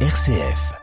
RCF.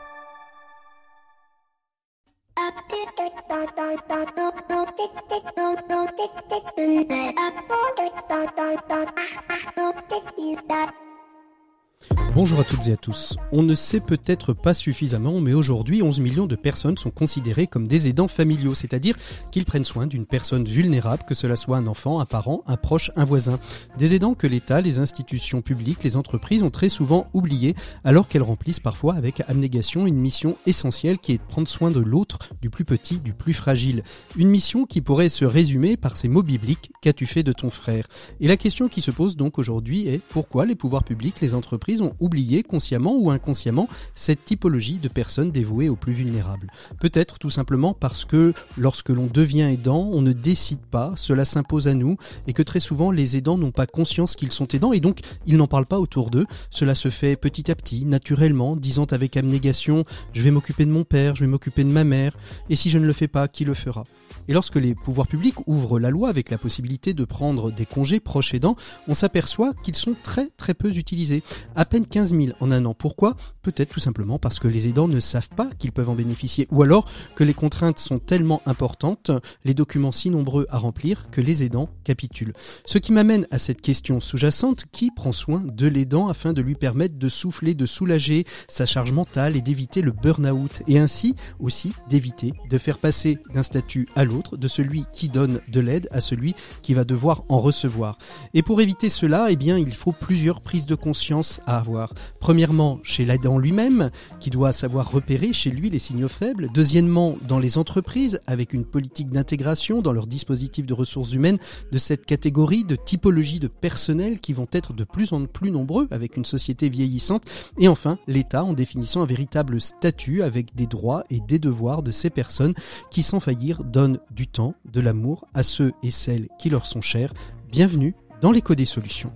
Bonjour à toutes et à tous. On ne sait peut-être pas suffisamment, mais aujourd'hui 11 millions de personnes sont considérées comme des aidants familiaux, c'est-à-dire qu'ils prennent soin d'une personne vulnérable, que cela soit un enfant, un parent, un proche, un voisin. Des aidants que l'État, les institutions publiques, les entreprises ont très souvent oubliés, alors qu'elles remplissent parfois avec abnégation une mission essentielle qui est de prendre soin de l'autre, du plus petit, du plus fragile. Une mission qui pourrait se résumer par ces mots bibliques Qu'as-tu fait de ton frère? Et la question qui se pose donc aujourd'hui est pourquoi les pouvoirs publics, les entreprises ont oublié, consciemment ou inconsciemment, cette typologie de personnes dévouées aux plus vulnérables. Peut-être tout simplement parce que lorsque l'on devient aidant, on ne décide pas, cela s'impose à nous, et que très souvent les aidants n'ont pas conscience qu'ils sont aidants, et donc ils n'en parlent pas autour d'eux. Cela se fait petit à petit, naturellement, disant avec abnégation, je vais m'occuper de mon père, je vais m'occuper de ma mère, et si je ne le fais pas, qui le fera? Et lorsque les pouvoirs publics ouvrent la loi avec la possibilité de prendre des congés proches aidants, on s'aperçoit qu'ils sont très très peu utilisés. À peine 15 000 en un an. Pourquoi? Peut-être tout simplement parce que les aidants ne savent pas qu'ils peuvent en bénéficier. Ou alors que les contraintes sont tellement importantes, les documents si nombreux à remplir, que les aidants capitulent. Ce qui m'amène à cette question sous-jacente, qui prend soin de l'aidant afin de lui permettre de souffler, de soulager sa charge mentale et d'éviter le burn-out. Et ainsi aussi d'éviter de faire passer d'un statut à l'autre de celui qui donne de l'aide à celui qui va devoir en recevoir. Et pour éviter cela, eh bien, il faut plusieurs prises de conscience à avoir. Premièrement, chez l'aidant lui-même, qui doit savoir repérer chez lui les signaux faibles. Deuxièmement, dans les entreprises, avec une politique d'intégration dans leur dispositif de ressources humaines de cette catégorie de typologie de personnel qui vont être de plus en plus nombreux avec une société vieillissante. Et enfin, l'État en définissant un véritable statut avec des droits et des devoirs de ces personnes qui, sans faillir, donnent du temps, de l'amour à ceux et celles qui leur sont chers. Bienvenue dans l'écho des solutions.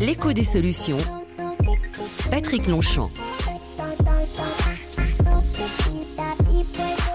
L'écho des solutions. Patrick Longchamp.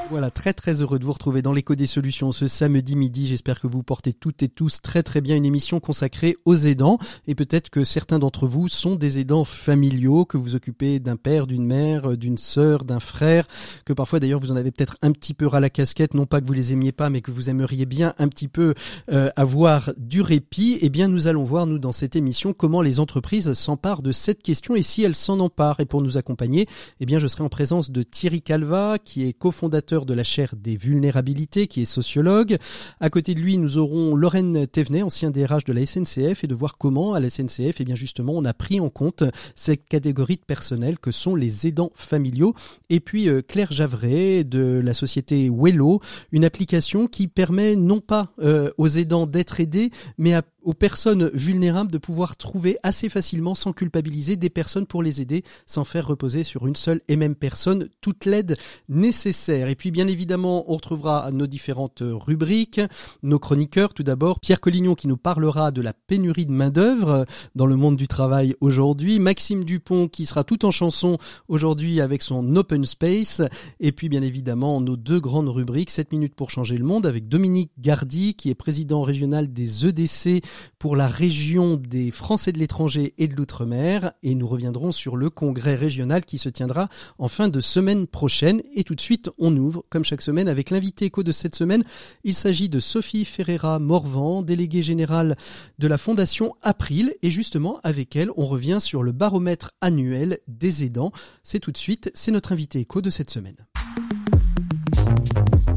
Voilà, très très heureux de vous retrouver dans l'écho des solutions ce samedi midi. J'espère que vous portez toutes et tous très très bien une émission consacrée aux aidants. Et peut-être que certains d'entre vous sont des aidants familiaux, que vous occupez d'un père, d'une mère, d'une sœur, d'un frère, que parfois d'ailleurs vous en avez peut-être un petit peu ras la casquette, non pas que vous les aimiez pas, mais que vous aimeriez bien un petit peu euh, avoir du répit. Eh bien, nous allons voir, nous, dans cette émission, comment les entreprises s'emparent de cette question et si elles s'en emparent. Et pour nous accompagner, eh bien, je serai en présence de Thierry Calva, qui est cofondateur de la chaire des vulnérabilités, qui est sociologue. À côté de lui, nous aurons Lorraine Thévenet, ancien DRH de la SNCF, et de voir comment à la SNCF, eh bien justement, on a pris en compte cette catégorie de personnel que sont les aidants familiaux. Et puis euh, Claire Javret de la société Wello, une application qui permet non pas euh, aux aidants d'être aidés, mais à aux personnes vulnérables de pouvoir trouver assez facilement, sans culpabiliser, des personnes pour les aider, sans faire reposer sur une seule et même personne toute l'aide nécessaire. Et puis bien évidemment, on retrouvera nos différentes rubriques, nos chroniqueurs. Tout d'abord, Pierre Collignon qui nous parlera de la pénurie de main-d'œuvre dans le monde du travail aujourd'hui, Maxime Dupont qui sera tout en chanson aujourd'hui avec son Open Space, et puis bien évidemment nos deux grandes rubriques, 7 minutes pour changer le monde avec Dominique Gardy qui est président régional des EDC pour la région des Français de l'étranger et de l'outre-mer et nous reviendrons sur le congrès régional qui se tiendra en fin de semaine prochaine et tout de suite on ouvre comme chaque semaine avec l'invité écho de cette semaine. Il s'agit de Sophie Ferreira Morvan, déléguée générale de la Fondation April et justement avec elle on revient sur le baromètre annuel des aidants. C'est tout de suite, c'est notre invité écho de cette semaine.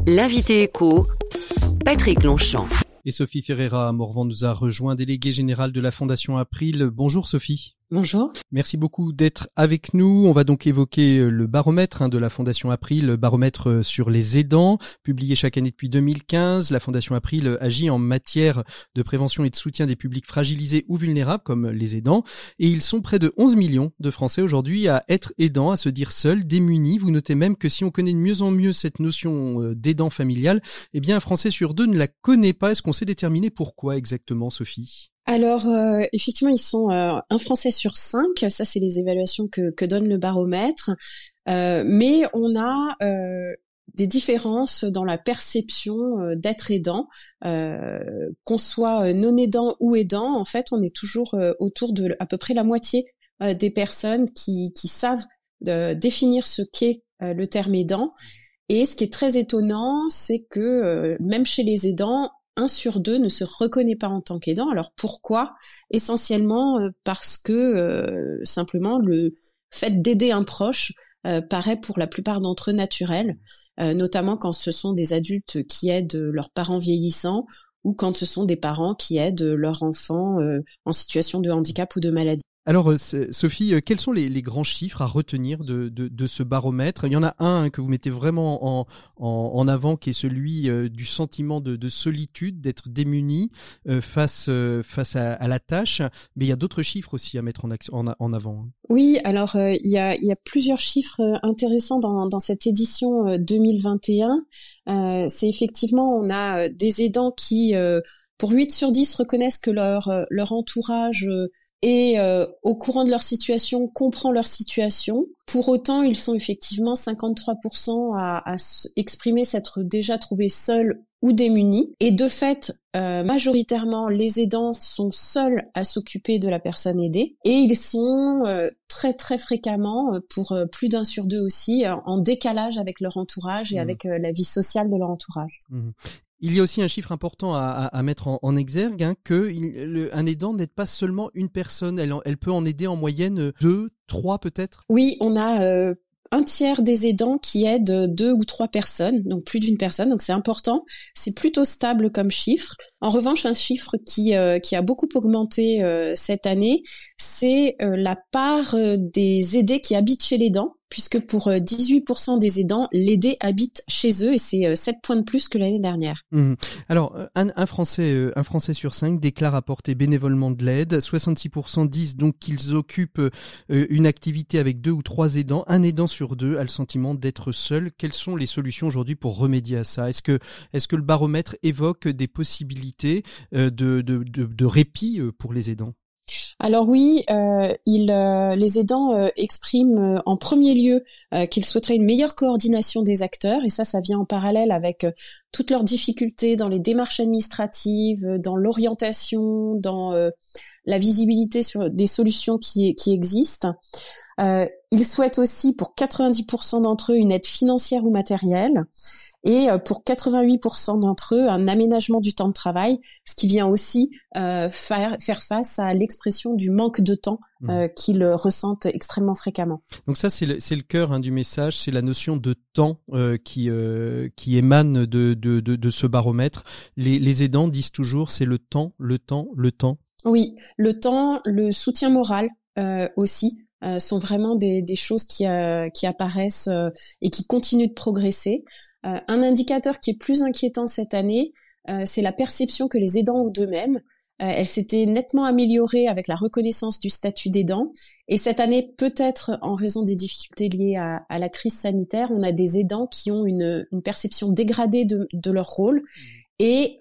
L'invité écho, Patrick Longchamp. Et Sophie Ferreira Morvan nous a rejoint, déléguée générale de la Fondation April. Bonjour Sophie. Bonjour. Merci beaucoup d'être avec nous. On va donc évoquer euh, le baromètre hein, de la Fondation April, le baromètre euh, sur les aidants, publié chaque année depuis 2015. La Fondation April euh, agit en matière de prévention et de soutien des publics fragilisés ou vulnérables comme les aidants. Et ils sont près de 11 millions de Français aujourd'hui à être aidants, à se dire seuls, démunis. Vous notez même que si on connaît de mieux en mieux cette notion d'aidant familial, eh bien un Français sur deux ne la connaît pas. Est-ce qu'on sait déterminer pourquoi exactement, Sophie? Alors euh, effectivement, ils sont euh, un Français sur cinq. Ça, c'est les évaluations que, donne le baromètre. Euh, mais on a des différences dans la perception d'être aidant, qu'on soit non aidant ou aidant. En fait, on est toujours autour de à peu près la moitié des personnes qui savent définir ce qu'est le terme aidant. Et ce qui est très étonnant, c'est que même chez les aidants, un sur deux ne se reconnaît pas en tant qu'aidant. Alors pourquoi? Essentiellement parce que simplement le fait d'aider un proche paraît pour la plupart d'entre eux naturel, notamment quand ce sont des adultes qui aident leurs parents vieillissants ou quand ce sont des parents qui aident leurs enfants en situation de handicap ou de maladie. Alors, euh, Sophie, euh, quels sont les, grands chiffres à retenir de, ce baromètre? Il y en a un hein, que vous mettez vraiment en, avant, qui est celui euh, du sentiment de, solitude, d'être démuni face, face à, la tâche. Mais il y a d'autres chiffres aussi à mettre en, en, avant. Hein. Oui, alors il, y a, plusieurs chiffres intéressants dans, dans cette édition 2021. C'est effectivement, on a des aidants qui, pour 8 sur 10, reconnaissent que leur, leur entourage et euh, au courant de leur situation comprend leur situation. Pour autant, ils sont effectivement 53% à, à exprimer s'être déjà trouvés seuls ou démunis. Et de fait, euh, majoritairement, les aidants sont seuls à s'occuper de la personne aidée. Et ils sont euh, très très fréquemment, pour plus d'un sur deux aussi, en décalage avec leur entourage et mmh. avec la vie sociale de leur entourage. Mmh. Il y a aussi un chiffre important à, mettre en, exergue, hein, que un aidant n'aide pas seulement une personne, elle, elle, peut en aider en moyenne deux, trois peut-être? Oui, on a euh, un tiers des aidants qui aident deux ou trois personnes, donc plus d'une personne, donc c'est important. C'est plutôt stable comme chiffre. En revanche, un chiffre qui, euh, a beaucoup augmenté euh, cette année, c'est la part des aidés qui habitent chez l'aidant puisque pour 18% euh, des aidants, l'aidé habite chez eux et c'est 7 euh, points de plus que l'année dernière. Mmh. Alors, euh, un, Français, sur 5 déclare apporter bénévolement de l'aide. 66% disent donc qu'ils occupent une activité avec deux ou trois aidants. Un aidant sur deux a le sentiment d'être seul. Quelles sont les solutions aujourd'hui pour remédier à ça? Est-ce que, le baromètre évoque des possibilités de répit pour les aidants? Alors oui, euh, euh, les aidants euh, expriment en premier lieu qu'ils souhaiteraient une meilleure coordination des acteurs, et ça, ça vient en parallèle avec toutes leurs difficultés dans les démarches administratives, dans l'orientation, dans la visibilité sur des solutions qui, qui existent. ils souhaitent aussi, pour 90% d'entre eux, une aide financière ou matérielle et euh, pour 88% d'entre eux, un aménagement du temps de travail, ce qui vient aussi euh, faire, faire face à l'expression du manque de temps mmh. euh, qu'ils ressentent extrêmement fréquemment. Donc ça, c'est le, le cœur hein, du message, c'est la notion de temps euh, qui, euh, qui émane de, de, de, de, ce baromètre. Les, les aidants disent toujours, c'est le temps, le temps, le temps. Oui, le temps, le soutien moral euh, sont vraiment des, des choses qui, qui apparaissent et qui continuent de progresser. Euh, un indicateur qui est plus inquiétant cette année, euh, c'est la perception que les aidants ont d'eux-mêmes. Euh, elle s'était nettement améliorée avec la reconnaissance du statut d'aidant. Et cette année, peut-être en raison des difficultés liées à, la crise sanitaire, on a des aidants qui ont une, perception dégradée de, leur rôle. Mmh. Et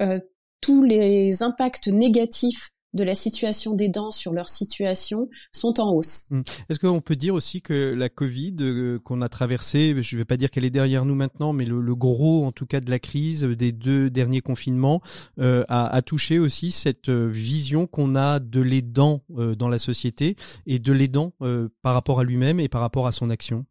tous les impacts négatifs de la situation des dents sur leur situation sont en hausse. Hum. Est-ce qu'on peut dire aussi que la Covid euh, qu'on a traversée, je ne vais pas dire qu'elle est derrière nous maintenant, mais le, gros en tout cas de la crise des deux derniers confinements euh, a, touché aussi cette euh, vision qu'on a de l'aidant dans la société et de l'aidant par rapport à lui-même et par rapport à son action?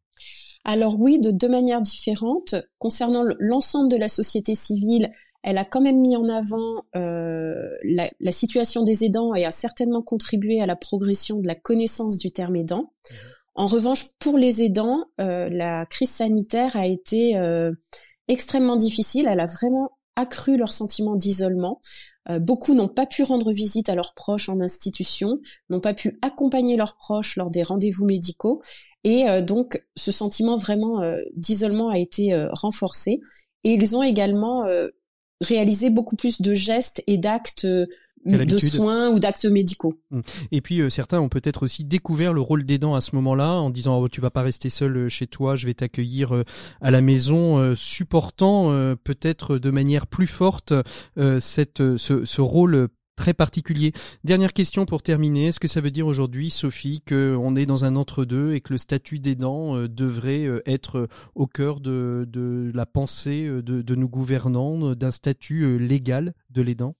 Alors oui, de deux manières différentes. Concernant l'ensemble de la société civile, elle a quand même mis en avant euh, la, situation des aidants et a certainement contribué à la progression de la connaissance du terme aidant. Mmh. En revanche, pour les aidants, euh, la crise sanitaire a été euh, extrêmement difficile. Elle a vraiment accru leur sentiment d'isolement. beaucoup n'ont pas pu rendre visite à leurs proches en institution, n'ont pas pu accompagner leurs proches lors des rendez-vous médicaux, et donc ce sentiment vraiment d'isolement a été renforcé. Et ils ont également réaliser beaucoup plus de gestes et d'actes euh, de soins ou d'actes médicaux. Mmh. Et puis euh, certains ont peut-être aussi découvert le rôle d'aidant à ce moment-là en disant oh, tu vas pas rester seul euh, chez toi, je vais t'accueillir à la maison, supportant peut-être de manière plus forte cette ce, ce rôle très particulier. Dernière question pour terminer. Est-ce que ça veut dire aujourd'hui, Sophie, qu'on est dans un entre-deux et que le statut d'aidant euh, devrait euh, être euh, au cœur de, la pensée de, nos gouvernants, d'un statut légal de l'aidant?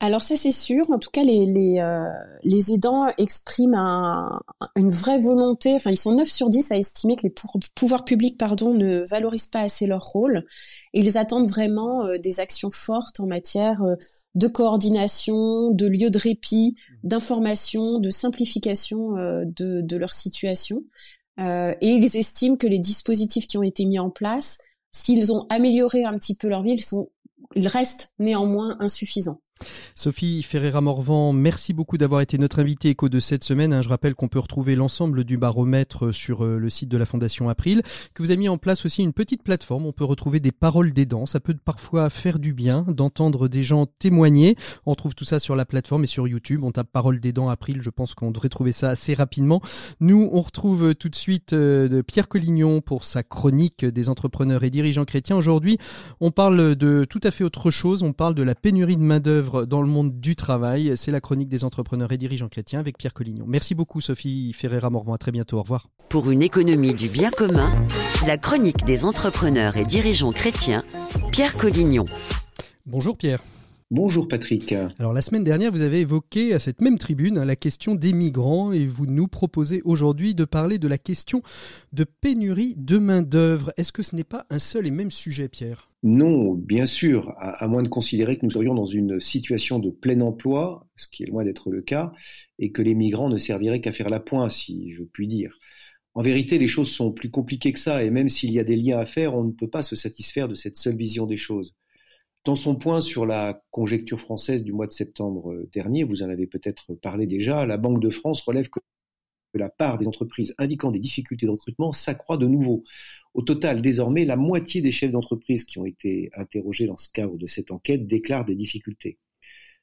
Alors ça c'est sûr. En tout cas, les aidants expriment un, une vraie volonté. Enfin, ils sont 9 sur 10 à estimer que les pouvoirs publics, pardon, ne valorisent pas assez leur rôle. Et ils attendent vraiment des actions fortes en matière de coordination, de lieux de répit, d'information, de simplification de, de leur situation. et ils estiment que les dispositifs qui ont été mis en place, s'ils ont amélioré un petit peu leur vie, ils sont ils restent néanmoins insuffisants. Sophie Ferreira-Morvan, merci beaucoup d'avoir été notre invitée écho de cette semaine. Hein. Je rappelle qu'on peut retrouver l'ensemble du baromètre sur euh, le site de la Fondation April, que vous avez mis en place aussi une petite plateforme. On peut retrouver des paroles d'aidants. Ça peut parfois faire du bien d'entendre des gens témoigner. On trouve tout ça sur la plateforme et sur YouTube. On tape paroles d'aidants April. Je pense qu'on devrait trouver ça assez rapidement. Nous, on retrouve tout de suite euh, Pierre Collignon pour sa chronique des entrepreneurs et dirigeants chrétiens. Aujourd'hui, on parle de tout à fait autre chose. On parle de la pénurie de main-d'œuvre dans le monde du travail. C'est la chronique des entrepreneurs et dirigeants chrétiens avec Pierre Collignon. Merci beaucoup Sophie Ferreira-Morvan. À très bientôt. Au revoir. Pour une économie du bien commun, la chronique des entrepreneurs et dirigeants chrétiens, Pierre Collignon. Bonjour Pierre. Bonjour Patrick. Alors la semaine dernière, vous avez évoqué à cette même tribune hein, la question des migrants et vous nous proposez aujourd'hui de parler de la question de pénurie de main-d'œuvre. Est-ce que ce n'est pas un seul et même sujet, Pierre? Non, bien sûr, à, moins de considérer que nous serions dans une situation de plein emploi, ce qui est loin d'être le cas, et que les migrants ne serviraient qu'à faire la pointe, si je puis dire. En vérité, les choses sont plus compliquées que ça, et même s'il y a des liens à faire, on ne peut pas se satisfaire de cette seule vision des choses. Dans son point sur la conjecture française du mois de septembre euh, dernier, vous en avez peut-être parlé déjà, la Banque de France relève que la part des entreprises indiquant des difficultés de recrutement s'accroît de nouveau. Au total, désormais, la moitié des chefs d'entreprise qui ont été interrogés dans ce cadre de cette enquête déclarent des difficultés.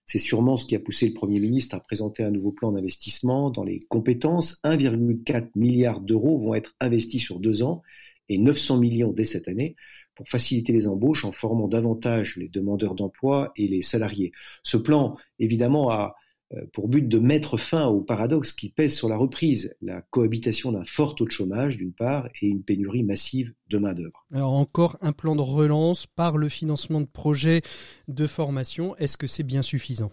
C'est sûrement ce qui a poussé le Premier ministre à présenter un nouveau plan d'investissement dans les compétences. 1,4 milliard d'euros vont être investis sur deux ans et 900 millions dès cette année pour faciliter les embauches en formant davantage les demandeurs d'emploi et les salariés. Ce plan, évidemment, a euh, pour but de mettre fin au paradoxe qui pèse sur la reprise, la cohabitation d'un fort taux de chômage d'une part et une pénurie massive de main-d'œuvre. Alors encore un plan de relance par le financement de projets de formation, est-ce que c'est bien suffisant?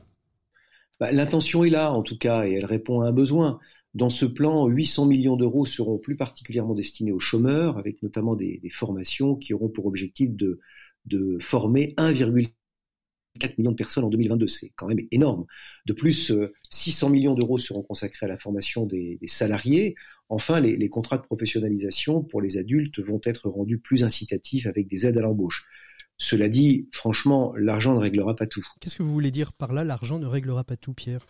Bah, L'intention est là en tout cas et elle répond à un besoin. Dans ce plan, 800 millions d'euros seront plus particulièrement destinés aux chômeurs, avec notamment des, formations qui auront pour objectif de, former 1,4 million de personnes en 2022. C'est quand même énorme. De plus, 600 euh, millions d'euros seront consacrés à la formation des, salariés. Enfin, les, contrats de professionnalisation pour les adultes vont être rendus plus incitatifs avec des aides à l'embauche. Cela dit, franchement, l'argent ne réglera pas tout. Qu'est-ce que vous voulez dire par là, l'argent ne réglera pas tout, Pierre?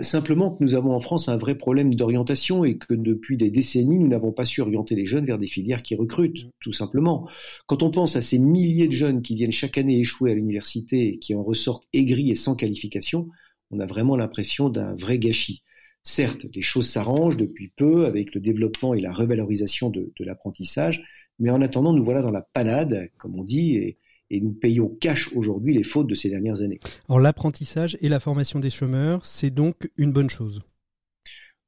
Simplement que nous avons en France un vrai problème d'orientation et que depuis des décennies, nous n'avons pas su orienter les jeunes vers des filières qui recrutent, tout simplement. Quand on pense à ces milliers de jeunes qui viennent chaque année échouer à l'université et qui en ressortent aigris et sans qualification, on a vraiment l'impression d'un vrai gâchis. Certes, les choses s'arrangent depuis peu avec le développement et la revalorisation de, de l'apprentissage, mais en attendant, nous voilà dans la panade, comme on dit, et, et nous payons cash aujourd'hui les fautes de ces dernières années. Alors l'apprentissage et la formation des chômeurs, c'est donc une bonne chose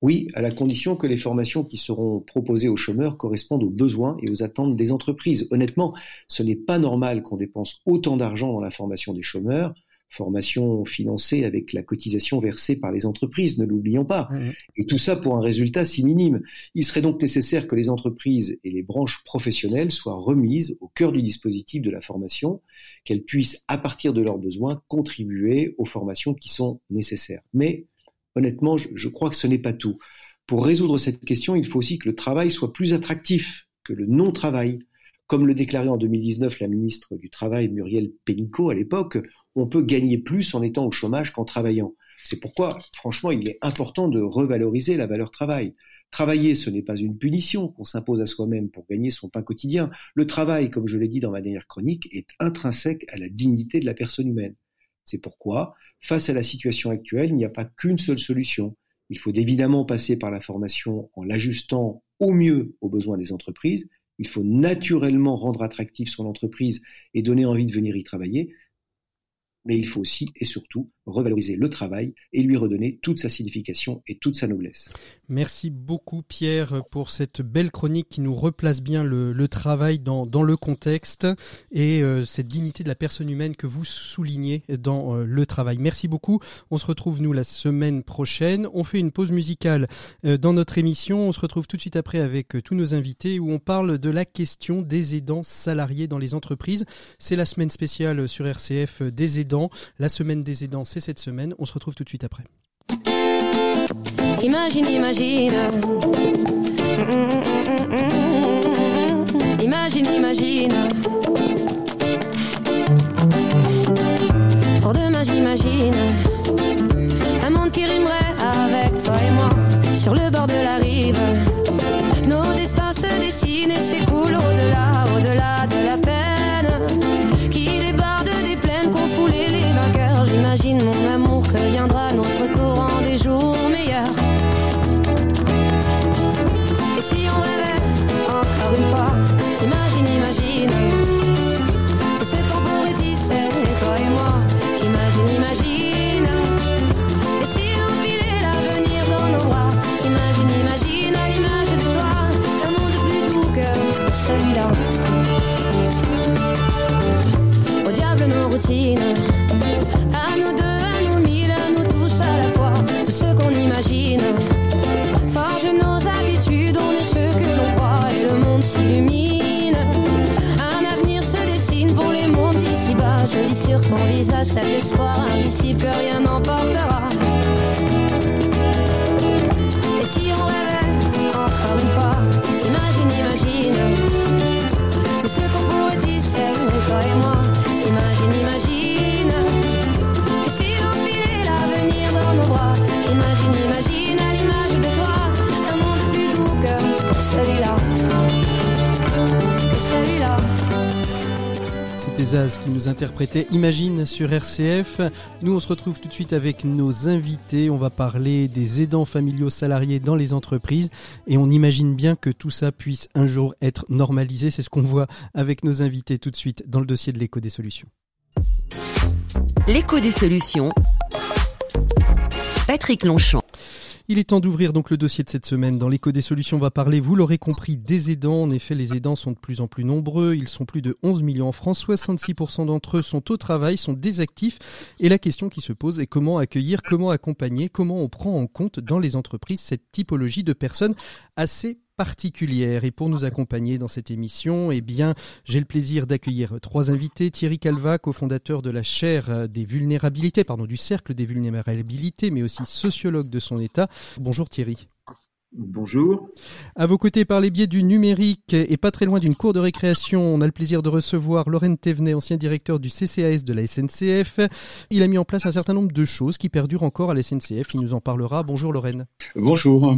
oui, à la condition que les formations qui seront proposées aux chômeurs correspondent aux besoins et aux attentes des entreprises. Honnêtement, ce n'est pas normal qu'on dépense autant d'argent dans la formation des chômeurs formation financée avec la cotisation versée par les entreprises, ne l'oublions pas. Et tout ça pour un résultat si minime. Il serait donc nécessaire que les entreprises et les branches professionnelles soient remises au cœur du dispositif de la formation, qu'elles puissent, à partir de leurs besoins, contribuer aux formations qui sont nécessaires. Mais honnêtement, je, je crois que ce n'est pas tout. Pour résoudre cette question, il faut aussi que le travail soit plus attractif que le non-travail. Comme le déclarait en 2019 la ministre du Travail Muriel Pénicaud à l'époque, on peut gagner plus en étant au chômage qu'en travaillant. C'est pourquoi, franchement, il est important de revaloriser la valeur travail. Travailler, ce n'est pas une punition qu'on s'impose à soi-même pour gagner son pain quotidien. Le travail, comme je l'ai dit dans ma dernière chronique, est intrinsèque à la dignité de la personne humaine. C'est pourquoi, face à la situation actuelle, il n'y a pas qu'une seule solution. Il faut évidemment passer par la formation en l'ajustant au mieux aux besoins des entreprises. Il faut naturellement rendre attractif son entreprise et donner envie de venir y travailler. Mais il faut aussi et surtout revaloriser le travail et lui redonner toute sa signification et toute sa noblesse. Merci beaucoup Pierre pour cette belle chronique qui nous replace bien le, travail dans, le contexte et euh, cette dignité de la personne humaine que vous soulignez dans euh, le travail. Merci beaucoup. On se retrouve nous la semaine prochaine. On fait une pause musicale euh, dans notre émission. On se retrouve tout de suite après avec tous nos invités où on parle de la question des aidants salariés dans les entreprises. C'est la semaine spéciale sur RCF des aidants. La semaine des aidants, c'est cette semaine. On se retrouve tout de suite après. Imagine, imagine. À nous deux, à nous mille, à nous tous à la fois, tout ce qu'on imagine. Forge nos habitudes, on est ce que l'on croit et le monde s'illumine. Un avenir se dessine pour les mondes d'ici-bas. Je lis sur ton visage cet espoir indicible que rien n'emportera. Zaz qui nous interprétait Imagine sur RCF. Nous, on se retrouve tout de suite avec nos invités. On va parler des aidants familiaux salariés dans les entreprises et on imagine bien que tout ça puisse un jour être normalisé. C'est ce qu'on voit avec nos invités tout de suite dans le dossier de l'écho des solutions. L'écho des solutions. Patrick Longchamp. Il est temps d'ouvrir donc le dossier de cette semaine. Dans l'écho des solutions, on va parler, vous l'aurez compris, des aidants. En effet, les aidants sont de plus en plus nombreux. Ils sont plus de 11 millions en France. 66% d'entre eux sont au travail, sont désactifs. Et la question qui se pose est comment accueillir, comment accompagner, comment on prend en compte dans les entreprises cette typologie de personnes assez particulière. Et pour nous accompagner dans cette émission, eh bien, j'ai le plaisir d'accueillir trois invités. Thierry Calva, cofondateur de la chaire des vulnérabilités, pardon, du cercle des vulnérabilités, mais aussi sociologue de son état. Bonjour Thierry. Bonjour. À vos côtés, par les biais du numérique et pas très loin d'une cour de récréation, on a le plaisir de recevoir Lorraine Thévenet, ancien directeur du CCAS de la SNCF. Il a mis en place un certain nombre de choses qui perdurent encore à la SNCF. Il nous en parlera. Bonjour Lorraine. Bonjour.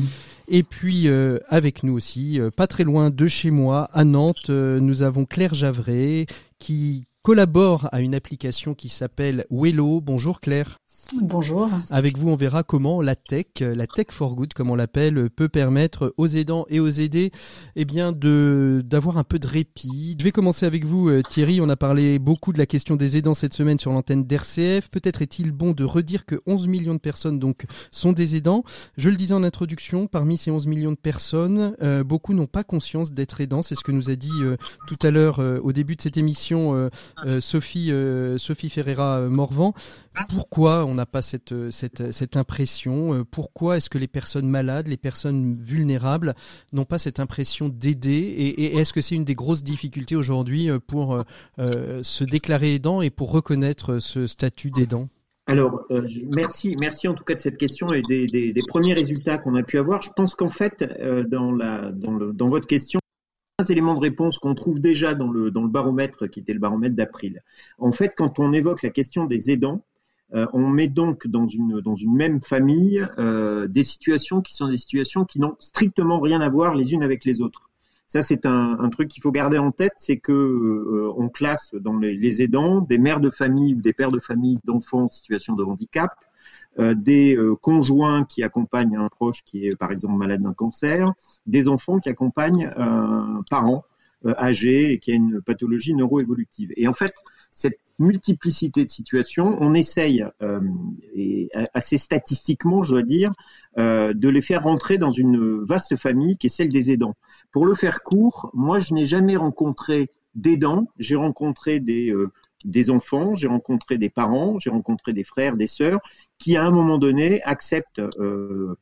Et puis euh, avec nous aussi, euh, pas très loin de chez moi, à Nantes, euh, nous avons Claire Javret qui collabore à une application qui s'appelle Wello. Bonjour Claire. Bonjour. Avec vous, on verra comment la tech, la tech for good, comme on l'appelle, peut permettre aux aidants et aux aidés, eh bien, de d'avoir un peu de répit. Je vais commencer avec vous, euh, Thierry. On a parlé beaucoup de la question des aidants cette semaine sur l'antenne d'RCF. Peut-être est-il bon de redire que 11 millions de personnes donc sont des aidants. Je le disais en introduction, parmi ces 11 millions de personnes, euh, beaucoup n'ont pas conscience d'être aidants. C'est ce que nous a dit euh, tout à l'heure au début de cette émission Sophie Sophie Ferreira Morvan. Pourquoi on n'a pas cette, cette, cette impression euh, Pourquoi est-ce que les personnes malades, les personnes vulnérables n'ont pas cette impression d'aider Et, est-ce que c'est une des grosses difficultés aujourd'hui euh, pour euh, se déclarer aidant et pour reconnaître ce statut d'aidant? Alors, merci, merci en tout cas de cette question et des, premiers résultats qu'on a pu avoir. Je pense qu'en fait, dans, la, dans, le, dans votre question, un éléments de réponse qu'on trouve déjà dans le, dans le baromètre qui était le baromètre d'avril. En fait, quand on évoque la question des aidants, euh, on met donc dans une, dans une même famille euh, des situations qui sont des situations qui n'ont strictement rien à voir les unes avec les autres. Ça, c'est un, truc qu'il faut garder en tête, c'est que euh, on classe dans les, aidants des mères de famille ou des pères de famille d'enfants en situation de handicap, des conjoints qui accompagnent un proche qui est par exemple malade d'un cancer, des enfants qui accompagnent un parent âgé et qui a une pathologie neuroévolutive. Et en fait, cette multiplicité de situations. On essaye, euh, et assez statistiquement, je dois dire, euh, de les faire rentrer dans une vaste famille qui est celle des aidants. Pour le faire court, moi, je n'ai jamais rencontré d'aidants. J'ai rencontré des euh, des enfants, j'ai rencontré des parents, j'ai rencontré des frères, des sœurs qui à un moment donné acceptent euh,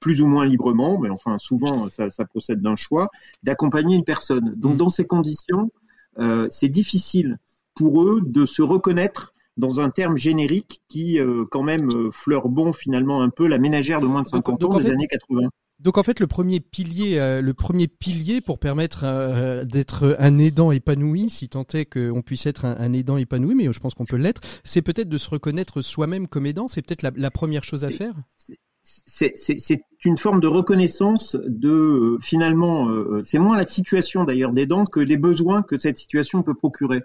plus ou moins librement, mais enfin souvent ça, ça procède d'un choix, d'accompagner une personne. Donc mmh. dans ces conditions, euh, c'est difficile pour eux de se reconnaître dans un terme générique qui euh, quand même euh, fleure bon finalement un peu la ménagère de moins de 50 donc, ans des années 80. Donc en fait, le premier pilier, euh, le premier pilier pour permettre euh, d'être un aidant épanoui, si tant est qu'on puisse être un, un, aidant épanoui, mais je pense qu'on peut l'être, c'est peut-être de se reconnaître soi-même comme aidant. C'est peut-être la, la, première chose à faire? C'est une forme de reconnaissance de finalement, c'est moins la situation d'ailleurs d'aidant que les besoins que cette situation peut procurer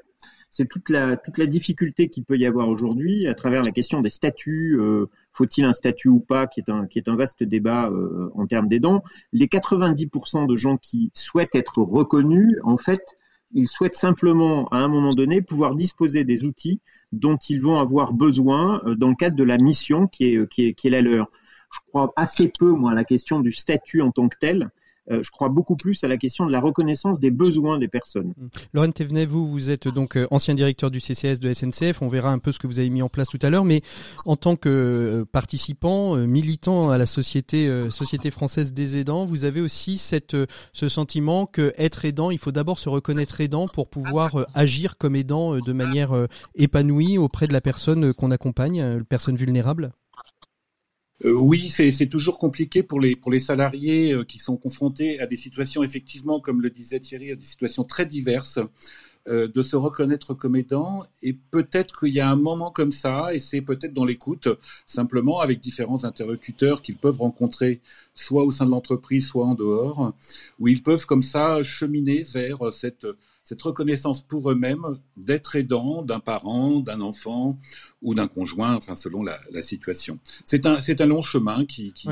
c'est toute la toute la difficulté qu'il peut y avoir aujourd'hui à travers la question des statuts. Euh, faut-il un statut ou pas, qui est un qui est un vaste débat euh, en termes d'aidants. Les 90% de gens qui souhaitent être reconnus, en fait, ils souhaitent simplement à un moment donné pouvoir disposer des outils dont ils vont avoir besoin euh, dans le cadre de la mission qui est qui est qui est la leur. Je crois assez peu moi à la question du statut en tant que tel. Euh, je crois beaucoup plus à la question de la reconnaissance des besoins des personnes. Mmh. Laurent Thévenet, vous, vous êtes donc euh, ancien directeur du CCS de SNCF. On verra un peu ce que vous avez mis en place tout à l'heure, mais en tant que euh, participant, militant à la société, française des aidants, vous avez aussi cette, ce sentiment que être aidant, il faut d'abord se reconnaître aidant pour pouvoir agir comme aidant de manière épanouie auprès de la personne qu'on accompagne, personne vulnérable. Euh, oui, c'est toujours compliqué pour les, pour les salariés euh, qui sont confrontés à des situations, effectivement, comme le disait Thierry, à des situations très diverses, euh, de se reconnaître comme aidant. Et peut-être qu'il y a un moment comme ça, et c'est peut-être dans l'écoute, simplement avec différents interlocuteurs qu'ils peuvent rencontrer, soit au sein de l'entreprise, soit en dehors, où ils peuvent comme ça cheminer vers cette cette reconnaissance pour eux-mêmes d'être aidant d'un parent, d'un enfant ou d'un conjoint, enfin selon la, situation. C'est un, un long chemin qui, qui,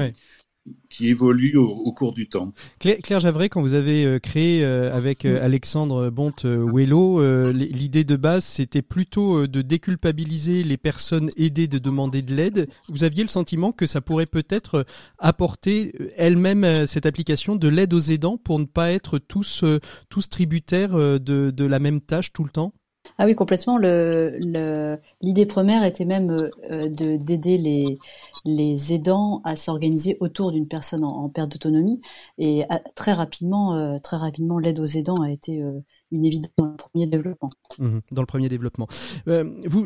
qui évolue au, au, cours du temps. Claire, Claire Javray, quand vous avez euh, créé euh, avec euh, Alexandre Bonte Wello, l'idée de base c'était plutôt de déculpabiliser les personnes aidées de demander de l'aide. Vous aviez le sentiment que ça pourrait peut-être apporter elle-même cette application de l'aide aux aidants pour ne pas être tous tous tributaires de, de la même tâche tout le temps? Ah oui, complètement. L'idée première était même euh, de, d'aider les, les aidants à s'organiser autour d'une personne en, perte d'autonomie. Et très rapidement, euh, très rapidement, l'aide aux aidants a été euh, une évidence dans le premier développement. Mmh, dans le premier développement. Euh,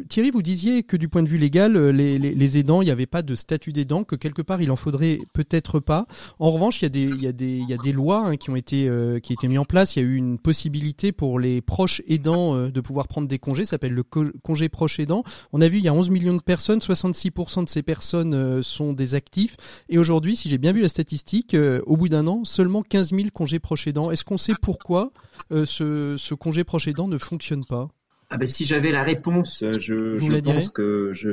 Thierry, vous disiez que du point de vue légal, euh, les, aidants, il n'y avait pas de statut d'aidant, que quelque part il en faudrait peut-être pas. En revanche, il y a des, lois hein, qui ont été, euh, mises en place. Il y a eu une possibilité pour les proches aidants de pouvoir prendre des congés. Ça s'appelle le congé proche aidant. On a vu, il y a 11 millions de personnes, 66% de ces personnes sont des actifs. Et aujourd'hui, si j'ai bien vu la statistique, au bout d'un an, seulement 15 000 congés proches aidants. Est-ce qu'on sait pourquoi ce ce, congé proche aidant ne fonctionne pas ah ben, si j'avais la réponse, je, je pense que je,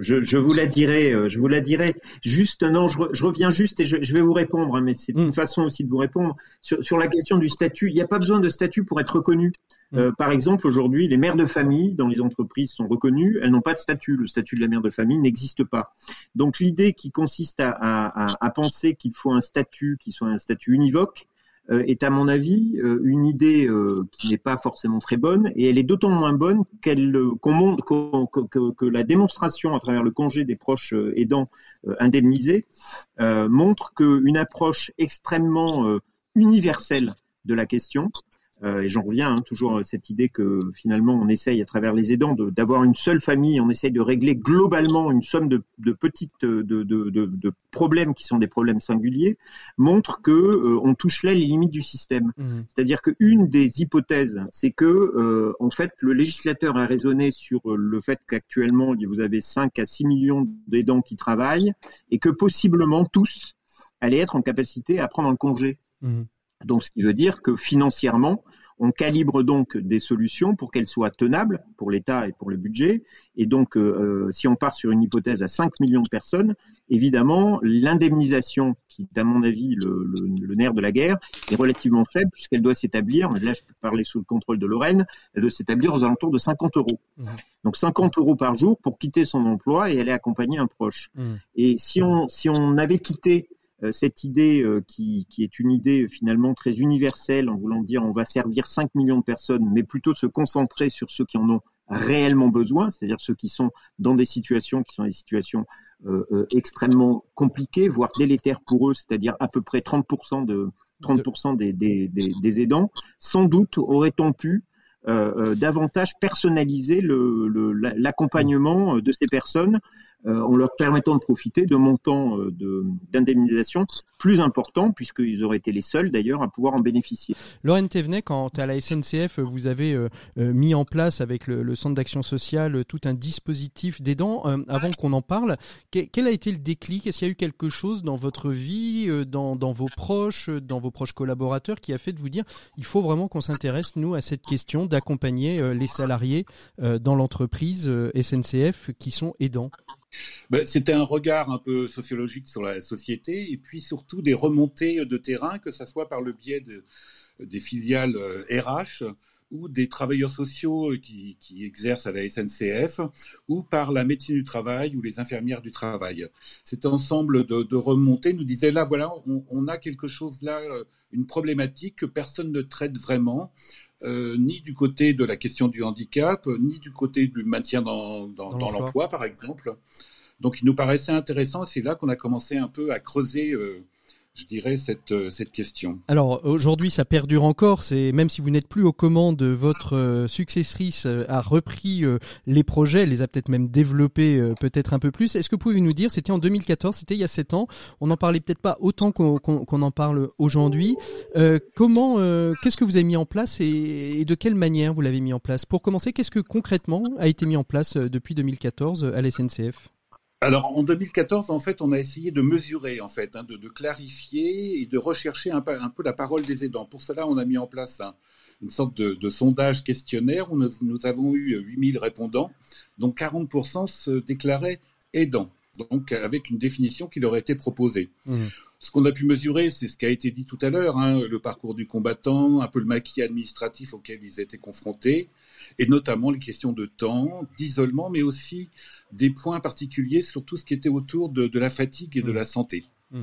je, je, vous la dirais. Euh, je vous la dirais. Juste, non, je, reviens juste et je, vais vous répondre, hein, mais c'est une mm. façon aussi de vous répondre. Sur, sur la question du statut, il n'y a pas besoin de statut pour être reconnu. Mm. Euh, par exemple, aujourd'hui, les mères de famille dans les entreprises sont reconnues, elles n'ont pas de statut. Le statut de la mère de famille n'existe pas. Donc l'idée qui consiste à, à, à penser qu'il faut un statut qui soit un statut univoque, euh, est à mon avis euh, une idée euh, qui n'est pas forcément très bonne et elle est d'autant moins bonne qu'elle qu'on montre que, la démonstration à travers le congé des proches aidants indemnisés montre qu'une approche extrêmement universelle de la question euh, et j'en reviens hein, toujours à cette idée que finalement on essaye à travers les aidants d'avoir une seule famille, on essaye de régler globalement une somme de, de petites de, de, de, problèmes qui sont des problèmes singuliers, montre que euh, on touche là les limites du système. Mmh. C'est-à-dire qu'une des hypothèses, c'est que euh, en fait le législateur a raisonné sur le fait qu'actuellement vous avez 5 à 6 millions d'aidants qui travaillent et que possiblement tous allaient être en capacité à prendre un congé. Mmh. Donc, ce qui veut dire que financièrement, On calibre donc des solutions pour qu'elles soient tenables pour l'État et pour le budget. Et donc, euh, si on part sur une hypothèse à 5 millions de personnes, évidemment, l'indemnisation, qui est à mon avis le, le, nerf de la guerre, est relativement faible puisqu'elle doit s'établir, là je peux parler sous le contrôle de Lorraine, elle doit s'établir aux alentours de 50 euros. Mmh. Donc 50 euros par jour pour quitter son emploi et aller accompagner un proche. Mmh. Et si on, si on avait quitté euh, cette idée euh, qui, est une idée finalement très universelle en voulant dire on va servir 5 millions de personnes, mais plutôt se concentrer sur ceux qui en ont réellement besoin, c'est-à-dire ceux qui sont dans des situations qui sont des situations euh, euh extrêmement compliquées, voire délétères pour eux, c'est-à-dire à peu près 30% de 30% des, aidants. Sans doute aurait-on pu euh, davantage personnaliser l'accompagnement de ces personnes euh, en leur permettant de profiter de montants euh, d'indemnisation plus importants, puisqu'ils auraient été les seuls d'ailleurs à pouvoir en bénéficier. Lorraine Thévenet, quand à la SNCF, vous avez euh, mis en place avec le, Centre d'action sociale tout un dispositif d'aidants, avant qu'on en parle, quel a été le déclic? Est-ce qu'il y a eu quelque chose dans votre vie, dans, dans vos proches, dans vos proches collaborateurs qui a fait de vous dire il faut vraiment qu'on s'intéresse, nous, à cette question d'accompagner les salariés dans l'entreprise SNCF qui sont aidants? Ben, C'était un regard un peu sociologique sur la société et puis surtout des remontées de terrain, que ce soit par le biais de, des filiales RH euh, ou des travailleurs sociaux qui, qui, exercent à la SNCF, ou par la médecine du travail ou les infirmières du travail. Cet ensemble de, remontées nous disait là, voilà, on, on, a quelque chose là, euh, une problématique que personne ne traite vraiment. Euh, ni du côté de la question du handicap, ni du côté du maintien dans, dans, dans l'emploi, par exemple. Donc il nous paraissait intéressant, c'est là qu'on a commencé un peu à creuser euh, je dirais, cette, euh, cette question. Alors aujourd'hui, ça perdure encore. C'est même si vous n'êtes plus aux commandes, votre euh, successrice euh, a repris les projets, les a peut-être même développés peut-être un peu plus. Est-ce que vous pouvez nous dire, c'était en 2014, c'était il y a sept ans, on n'en parlait peut-être pas autant qu'on en parle aujourd'hui. comment, qu'est-ce que vous avez mis en place et, et de quelle manière vous l'avez mis en place? Pour commencer, qu'est-ce que concrètement a été mis en place depuis 2014 à la SNCF alors en 2014, en fait, on a essayé de mesurer, en fait, hein, de, clarifier et de rechercher un peu, la parole des aidants. Pour cela, on a mis en place un, une sorte de, sondage questionnaire où nous, nous, avons eu 8000 répondants, dont 40% se déclaraient aidants, donc avec une définition qui leur a été proposée. Mmh. Ce qu'on a pu mesurer, c'est ce qui a été dit tout à l'heure, hein, le parcours du combattant, un peu le maquis administratif auquel ils étaient confrontés, et notamment les questions de temps, d'isolement, mais aussi des points particuliers sur tout ce qui était autour de, de la fatigue et de mmh. la santé. Mmh.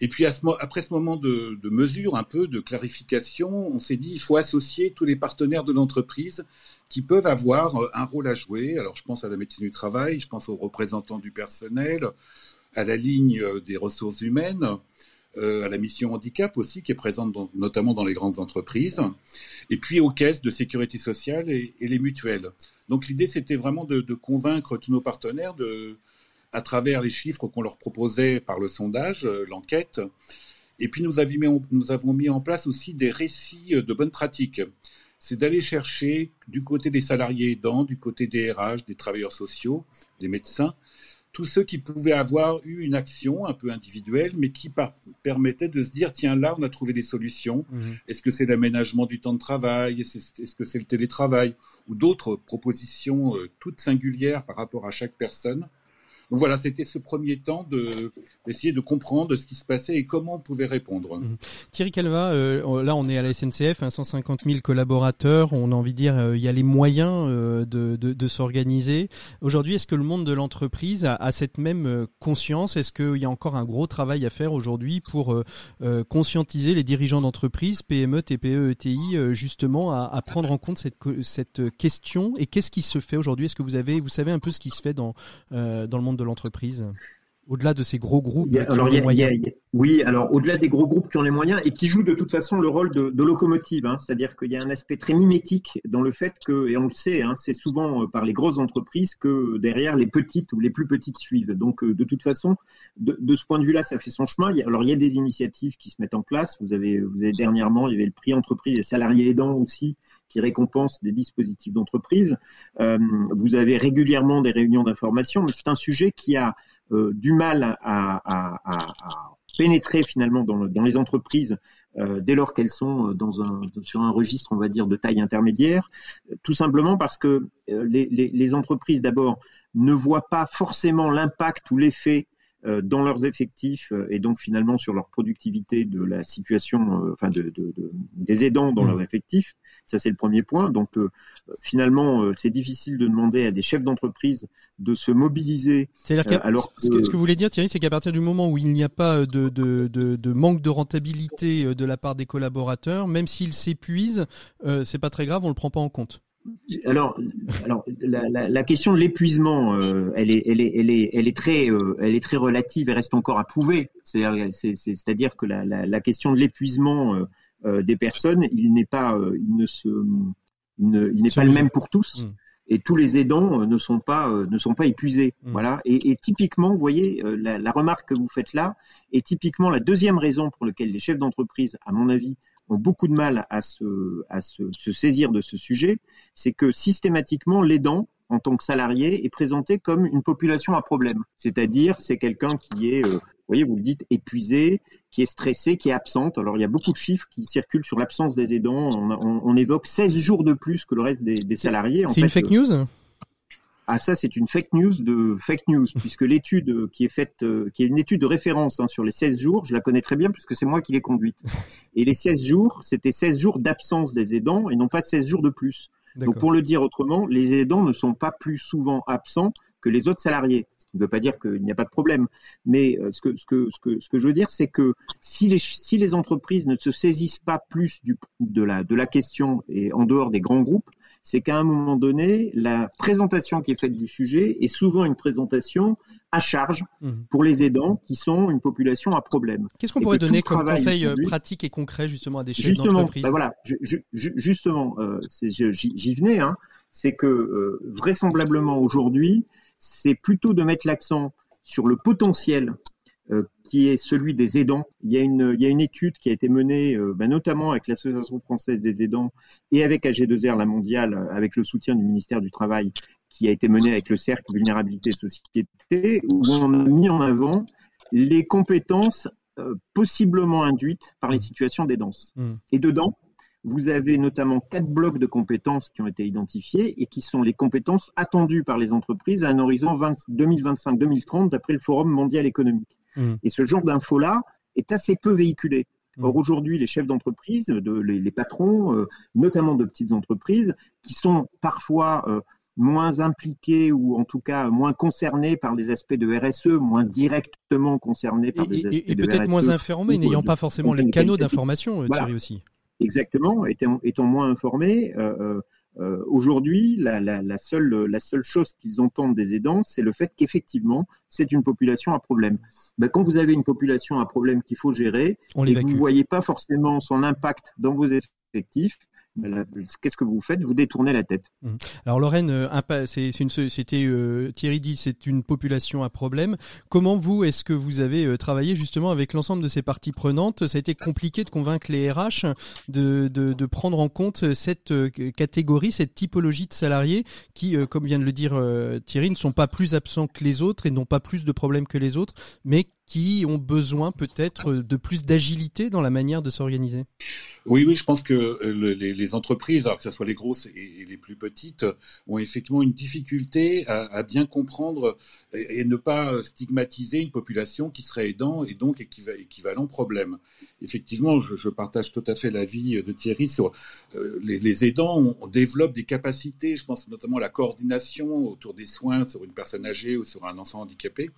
Et puis à ce, après ce moment de, de, mesure, un peu de clarification, on s'est dit il faut associer tous les partenaires de l'entreprise qui peuvent avoir euh, un rôle à jouer. Alors je pense à la médecine du travail, je pense aux représentants du personnel, à la ligne euh, des ressources humaines, euh, à la mission handicap aussi, qui est présente notamment dans les grandes entreprises, et puis aux caisses de sécurité sociale et, les mutuelles. Donc l'idée, c'était vraiment de, convaincre tous nos partenaires à travers les chiffres qu'on leur proposait par le sondage, euh, l'enquête. Et puis nous, nous avons mis en place aussi des récits de bonnes pratiques. C'est d'aller chercher du côté des salariés aidants, du côté des RH, des travailleurs sociaux, des médecins, tous ceux qui pouvaient avoir eu une action un peu individuelle, mais qui permettait de se dire, tiens, là, on a trouvé des solutions. Mmh. Est-ce que c'est l'aménagement du temps de travail? Est-ce que c'est le télétravail? Ou d'autres propositions euh, toutes singulières par rapport à chaque personne donc voilà, c'était ce premier temps de d'essayer de comprendre ce qui se passait et comment on pouvait répondre. Mmh. Thierry Calva, euh, là on est à la SNCF, 150 000 collaborateurs, on a envie de dire euh, il y a les moyens euh, de, de, de s'organiser. Aujourd'hui, est-ce que le monde de l'entreprise a, cette même euh, conscience? Est-ce qu'il y a encore un gros travail à faire aujourd'hui pour conscientiser les dirigeants d'entreprise, PME, TPE, ETI, justement à, à, prendre en compte cette, cette question? Et qu'est-ce qui se fait aujourd'hui? Est-ce que vous avez, vous savez un peu ce qui se fait dans dans le monde de l'entreprise au-delà de ces gros groupes qui alors, ont les moyens. Y a, oui, alors au-delà des gros groupes qui ont les moyens et qui jouent de toute façon le rôle de, de locomotive, hein, c'est-à-dire qu'il y a un aspect très mimétique dans le fait que, et on le sait, hein, c'est souvent euh, par les grosses entreprises que derrière les petites ou les plus petites suivent. Donc euh, de toute façon, de, de ce point de vue-là, ça fait son chemin. Alors il y a des initiatives qui se mettent en place. Vous avez, vous avez dernièrement, il y avait le prix entreprise et salariés aidants aussi qui récompense des dispositifs d'entreprise. Euh, vous avez régulièrement des réunions d'information, mais c'est un sujet qui a euh, du mal à, pénétrer finalement dans, le, dans, les entreprises euh, dès lors qu'elles sont sur un registre, on va dire, de taille intermédiaire, tout simplement parce que les, entreprises, d'abord, ne voient pas forcément l'impact ou l'effet dans leurs effectifs euh, et donc finalement sur leur productivité de la situation, euh, enfin de, de, de, des aidants dans mmh. leurs effectifs. Ça c'est le premier point. Donc finalement c'est difficile de demander à des chefs d'entreprise de se mobiliser. C'est-à-dire alors ce, que, ce que vous voulez dire Thierry, c'est qu'à partir du moment où il n'y a pas de, de, de, manque de rentabilité de la part des collaborateurs, même s'ils s'épuisent, c'est pas très grave, on le prend pas en compte. Alors, alors la, la, la question de l'épuisement, euh, elle, est, elle, est, elle, est, elle, est très, euh, elle est très relative et reste encore à prouver. C'est-à-dire que la, la, question de l'épuisement euh, euh, des personnes, il n'est pas, il ne se, il n'est pas le même pour tous. Mmh. Et tous les aidants ne sont pas, ne sont pas épuisés. Mmh. Voilà. Et, et, typiquement, vous voyez, la, remarque que vous faites là est typiquement la deuxième raison pour laquelle les chefs d'entreprise, à mon avis, ont beaucoup de mal à se, à se, se saisir de ce sujet, c'est que systématiquement, l'aidant, en tant que salarié, est présenté comme une population à problème. C'est-à-dire, c'est quelqu'un qui est, euh, vous voyez, vous le dites, épuisé, qui est stressé, qui est absente. Alors, il y a beaucoup de chiffres qui circulent sur l'absence des aidants. On, on, on, évoque 16 jours de plus que le reste des, des salariés. C'est une fake news? Ah ça c'est une fake news de fake news puisque l'étude qui est faite euh, qui est une étude de référence hein, sur les 16 jours, je la connais très bien puisque c'est moi qui l'ai conduite. Et les 16 jours, c'était 16 jours d'absence des aidants et non pas 16 jours de plus. Donc pour le dire autrement, les aidants ne sont pas plus souvent absents que les autres salariés. Ce qui ne veut pas dire qu'il n'y a pas de problème. Mais euh, ce que, ce que, ce que, ce que je veux dire, c'est que si les, si les entreprises ne se saisissent pas plus du, de, la, de la question et en dehors des grands groupes, c'est qu'à un moment donné, la présentation qui est faite du sujet est souvent une présentation à charge mhm. pour les aidants qui sont une population à problème. Qu'est-ce qu'on pourrait donner comme conseil euh, pratique et concret justement à des chefs d'entreprise ben voilà, justement, euh, j'y venais, hein, c'est que euh, vraisemblablement aujourd'hui, c'est plutôt de mettre l'accent sur le potentiel qui est celui des aidants. Il y a une, il y a une étude qui a été menée euh, ben, notamment avec l'Association française des aidants et avec AG2R, la mondiale, euh, avec le soutien du ministère du Travail, qui a été menée avec le Cercle Vulnérabilité Société, où on a mis en avant les compétences possiblement induites par les situations d'aidance. Mmh. Et dedans, vous avez notamment quatre blocs de compétences qui ont été identifiés et qui sont les compétences attendues par les entreprises à un horizon 2025-2030 d'après le Forum mondial économique. Mmh. Et ce genre d'infos-là est assez peu véhiculé. Mmh. Or aujourd'hui, les chefs d'entreprise, de, les, patrons, euh, notamment de petites entreprises, qui sont parfois euh, moins impliqués ou en tout cas moins concernés par les aspects de RSE, moins directement concernés par des aspects et, et peut-être moins informés, n'ayant pas forcément les canaux d'information, euh, Thierry aussi. Exactement, étant, étant moins informés, euh, Aujourd'hui, la, la, la, seule, la seule chose qu'ils entendent des aidants, c'est le fait qu'effectivement, c'est une population à problème. Ben, quand vous avez une population à problème qu'il faut gérer, et vous ne voyez pas forcément son impact dans vos effectifs, qu'est-ce que vous faites? Vous détournez la tête. Mmh. Alors Lorraine, euh, c'était euh, Thierry dit, c'est une population à problème. Comment vous, est-ce que vous avez euh, travaillé justement avec l'ensemble de ces parties prenantes? Ça a été compliqué de convaincre les RH de, de, de prendre en compte cette catégorie, cette typologie de salariés qui, comme vient de le dire Thierry, ne sont pas plus absents que les autres et n'ont pas plus de problèmes que les autres, mais qui ont besoin peut-être de plus d'agilité dans la manière de s'organiser? Oui, oui, je pense que euh, les, entreprises, alors que ce soit les grosses et, les plus petites, ont effectivement une difficulté à, bien comprendre et, et, ne pas stigmatiser une population qui serait aidant et donc équivalent problème. Effectivement, je, partage tout à fait l'avis de Thierry sur euh, les, aidants. On, on, développe des capacités, je pense notamment à la coordination autour des soins sur une personne âgée ou sur un enfant handicapé.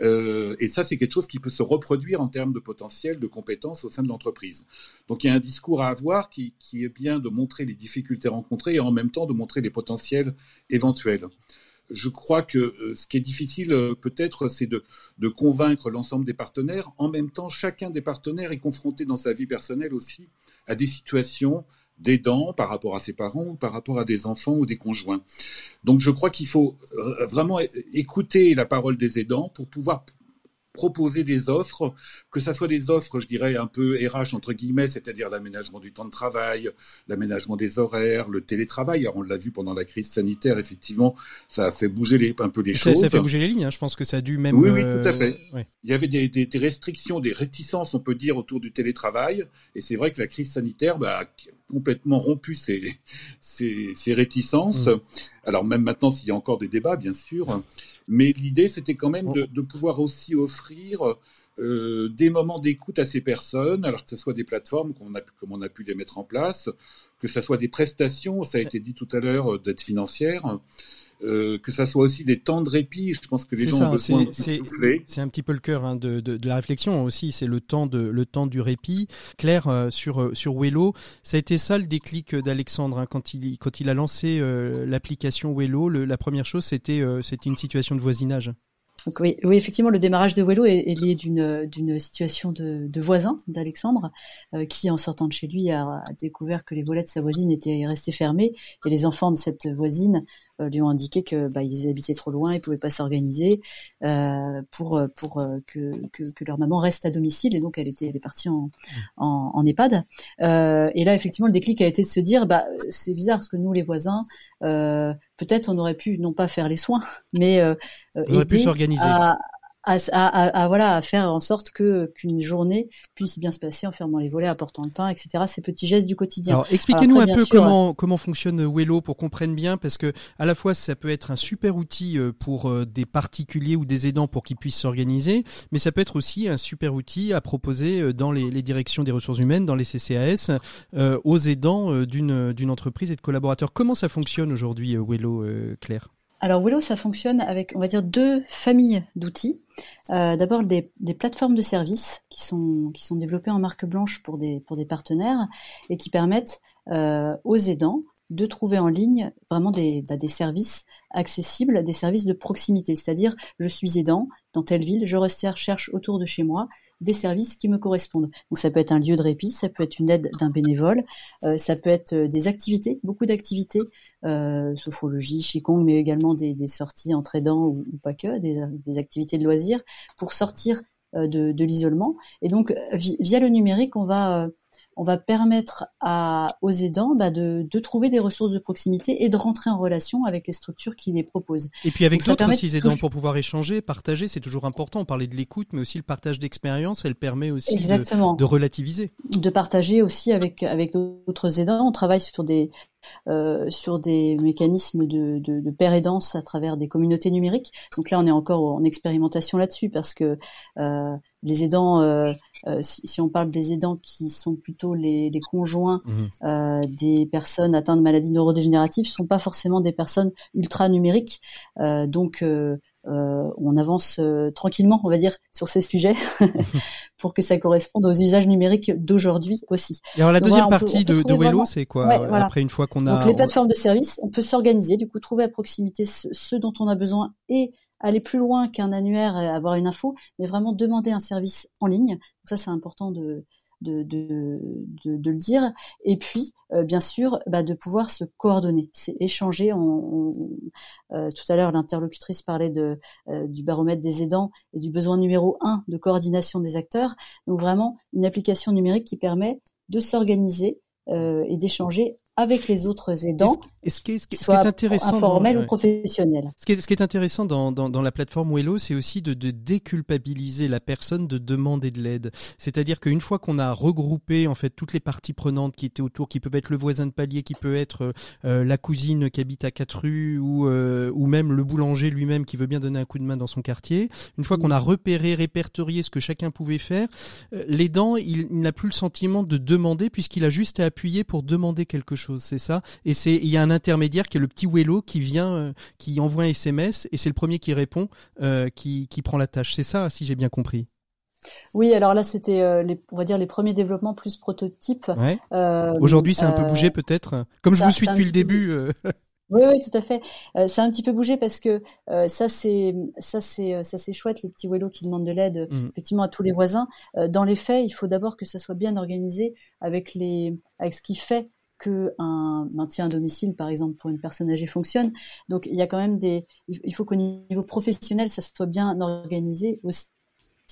Euh, et ça, c'est quelque chose qui peut se reproduire en termes de potentiel, de compétences au sein de l'entreprise. Donc il y a un discours à avoir qui, est bien de montrer les difficultés rencontrées et en même temps de montrer les potentiels éventuels. Je crois que euh, ce qui est difficile euh, peut-être, c'est de, de, convaincre l'ensemble des partenaires. En même temps, chacun des partenaires est confronté dans sa vie personnelle aussi à des situations d'aidants par rapport à ses parents ou par rapport à des enfants ou des conjoints. Donc je crois qu'il faut euh, vraiment écouter la parole des aidants pour pouvoir proposer des offres, que ça soit des offres, je dirais, un peu RH entre guillemets, c'est-à-dire l'aménagement du temps de travail, l'aménagement des horaires, le télétravail. Alors, on l'a vu pendant la crise sanitaire, effectivement, ça a fait bouger les, un peu les ça, choses. Ça a fait bouger les lignes, hein. je pense que ça a dû même... Oui, oui, tout à euh, fait. ouais. Il y avait des, des, des, restrictions, des réticences, on peut dire, autour du télétravail. Et c'est vrai que la crise sanitaire bah, a complètement rompu ces, ces, ces réticences. Mm. Alors même maintenant, s'il y a encore des débats, bien sûr. Mais l'idée, c'était quand même de, de, pouvoir aussi offrir euh, des moments d'écoute à ces personnes, alors que ce soit des plateformes comme on, a, comme on a pu les mettre en place, que ce soit des prestations, ça a été dit tout à l'heure, d'aide financière. Euh, que ça soit aussi des temps de répit. Je pense que les gens ça, ont besoin C'est un petit peu le cœur hein, de, de, de, la réflexion aussi. C'est le temps de le temps du répit. Claire euh, sur sur Wello, ça a été ça le déclic d'Alexandre hein, quand il quand il a lancé euh, l'application Wello. La première chose c'était euh, c'était une situation de voisinage. Donc oui, oui, effectivement, le démarrage de Wello est, lié d'une situation de, de voisin d'Alexandre, euh, qui en sortant de chez lui a, a, découvert que les volets de sa voisine étaient restés fermés et les enfants de cette voisine euh, lui ont indiqué que bah, ils habitaient trop loin, ils pouvaient pas s'organiser euh, pour pour euh, que, que, que leur maman reste à domicile et donc elle était elle est partie en en, en EHPAD. Euh, et là effectivement le déclic a été de se dire bah c'est bizarre parce que nous les voisins peut-être on aurait pu non pas faire les soins, mais euh, on aurait pu s'organiser. À, à, à, à, voilà à faire en sorte que qu'une journée puisse bien se passer en fermant les volets, apportant le pain, etc. Ces petits gestes du quotidien. Alors expliquez-nous un peu sûr, comment comment fonctionne Wello pour qu'on comprenne bien, parce que à la fois ça peut être un super outil pour des particuliers ou des aidants pour qu'ils puissent s'organiser, mais ça peut être aussi un super outil à proposer dans les, les directions des ressources humaines, dans les CCAS, euh, aux aidants d'une d'une entreprise et de collaborateurs. Comment ça fonctionne aujourd'hui, Wello, euh, Claire? Alors Willow, ça fonctionne avec, on va dire, deux familles d'outils. Euh, D'abord des, plateformes de services qui sont qui sont développées en marque blanche pour des pour des partenaires et qui permettent euh, aux aidants de trouver en ligne vraiment des, bah, des services accessibles, des services de proximité. C'est-à-dire, je suis aidant dans telle ville, je recherche autour de chez moi des services qui me correspondent. Donc ça peut être un lieu de répit, ça peut être une aide d'un bénévole, euh, ça peut être des activités, beaucoup d'activités, euh, sophrologie, mais également des, sorties entre aidants ou, ou pas que, des, activités de loisirs pour sortir euh, de l'isolement. Et donc via le numérique, on va on va permettre à, aux aidants bah, de, de, trouver des ressources de proximité et de rentrer en relation avec les structures qui les proposent. Et puis avec d'autres aussi aidants pour pouvoir échanger, partager, c'est toujours important. On parlait de l'écoute, mais aussi le partage d'expérience, elle permet aussi de, de, relativiser. De partager aussi avec, avec d'autres aidants. On travaille sur des, euh, sur des mécanismes de, de, de pair aidance à travers des communautés numériques. Donc là, on est encore en expérimentation là-dessus parce que euh, les aidants, euh, si, si, on parle des aidants qui sont plutôt les, les conjoints mmh. des personnes atteintes de maladies neurodégénératives, sont pas forcément des personnes ultra numériques. donc euh, on avance euh, tranquillement, on va dire, sur ces sujets pour que ça corresponde aux usages numériques d'aujourd'hui aussi. Et alors la Donc, deuxième voilà, partie peut, de, de Wello, c'est quoi ouais, voilà. Après une fois qu'on a Donc, les plateformes de services, on peut s'organiser, du coup trouver à proximité ce, ce, dont on a besoin et aller plus loin qu'un annuaire et avoir une info, mais vraiment demander un service en ligne. Donc ça c'est important de de, le dire. Et puis, euh, bien sûr, bah, de pouvoir se coordonner, c'est échanger. On euh, tout à l'heure, l'interlocutrice parlait de, euh, du baromètre des aidants et du besoin numéro un de coordination des acteurs. Donc vraiment, une application numérique qui permet de s'organiser et d'échanger avec les autres aidants, et ce, qui est, ce qui est, ce qui est intéressant informel dans, ou professionnel. Ce qui est, ce qui est intéressant dans, dans, dans la plateforme Wello, c'est aussi de, de, déculpabiliser la personne de demander de l'aide. C'est-à-dire qu'une fois qu'on a regroupé en fait toutes les parties prenantes qui étaient autour, qui peuvent être le voisin de palier, qui peut être euh, la cousine qui habite à quatre rues ou euh, ou même le boulanger lui-même qui veut bien donner un coup de main dans son quartier. Une fois qu'on a repéré, répertorié ce que chacun pouvait faire, euh, l'aidant il, il n'a plus le sentiment de demander puisqu'il a juste à appuyer pour demander quelque chose chose, c'est ça? Et c'est il y a un intermédiaire qui est le petit Wello qui vient, euh, qui envoie un SMS et c'est le premier qui répond, euh, qui, qui prend la tâche. C'est ça, si j'ai bien compris. Oui, alors là c'était, euh, on va dire les premiers développements plus prototypes. Ouais. Aujourd'hui, c'est un peu bougé peut-être. Comme ça, je vous suis depuis le début. Oui, oui, tout à fait. Euh, ça a un petit peu bougé parce que euh, ça c'est ça c'est ça c'est chouette les petits vélos qui demandent de l'aide mmh. effectivement à tous les voisins. Euh, dans les faits, il faut d'abord que ça soit bien organisé avec les avec ce qui fait qu'un maintien à domicile, par exemple, pour une personne âgée fonctionne. Donc, il y a quand même des, il faut qu'au niveau professionnel, ça soit bien organisé aussi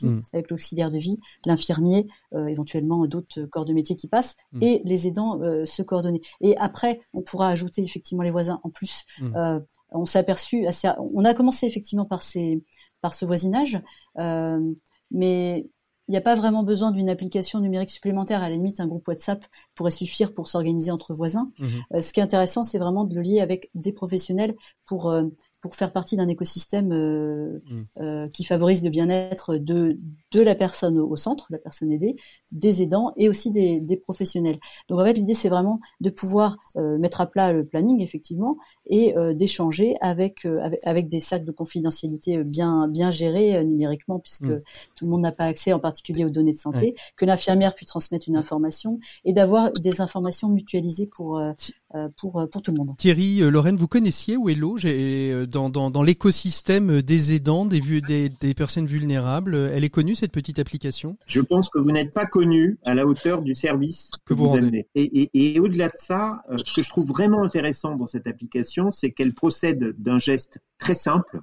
mmh. avec l'auxiliaire de vie, l'infirmier, euh, éventuellement d'autres corps de métier qui passent, mmh. et les aidants euh, se coordonner. Et après, on pourra ajouter effectivement les voisins en plus. Mmh. Euh, on s'est aperçu, assez, on a commencé effectivement par ces, par ce voisinage, mais il n'y a pas vraiment besoin d'une application numérique supplémentaire. À la limite, un groupe WhatsApp pourrait suffire pour s'organiser entre voisins. ce qui est intéressant, c'est vraiment de le lier avec des professionnels pour pour faire partie d'un écosystème euh, euh, qui favorise le bien-être de, de la personne au centre, la personne aidée, des aidants et aussi des, des professionnels. Donc en fait, l'idée c'est vraiment de pouvoir euh, mettre à plat le planning effectivement et euh, d'échanger avec, euh, avec, avec des sacs de confidentialité bien bien gérés numériquement puisque mm. tout le monde n'a pas accès en particulier aux données de santé, que l'infirmière puisse transmettre une information et d'avoir des informations mutualisées pour pour pour tout le monde. Thierry, Lorraine, vous connaissiez Wello? Dans dans, dans l'écosystème des aidants, des, des des personnes vulnérables. Elle est connue cette petite application? Je pense que vous n'êtes pas connu à la hauteur du service que, vous, rendez. Et, et, et au-delà de ça, euh, ce que je trouve vraiment intéressant dans cette application, c'est qu'elle procède d'un geste très simple.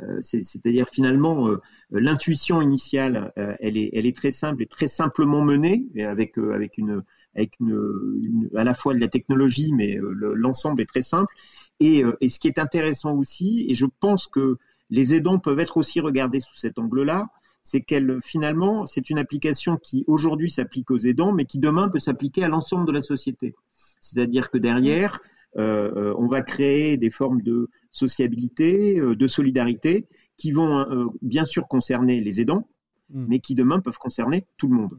Euh, c'est-à-dire finalement euh, l'intuition initiale, elle, est, elle est très simple et très simplement menée, avec, avec, une, avec une, à la fois de la technologie, mais l'ensemble est très simple. Et, et ce qui est intéressant aussi, et je pense que les aidants peuvent être aussi regardés sous cet angle-là, c'est qu'elle finalement, c'est une application qui aujourd'hui s'applique aux aidants, mais qui demain peut s'appliquer à l'ensemble de la société. C'est-à-dire que derrière, euh, euh, on va créer des formes de sociabilité, euh, de solidarité, qui vont bien sûr concerner les aidants, mm. mais qui demain peuvent concerner tout le monde.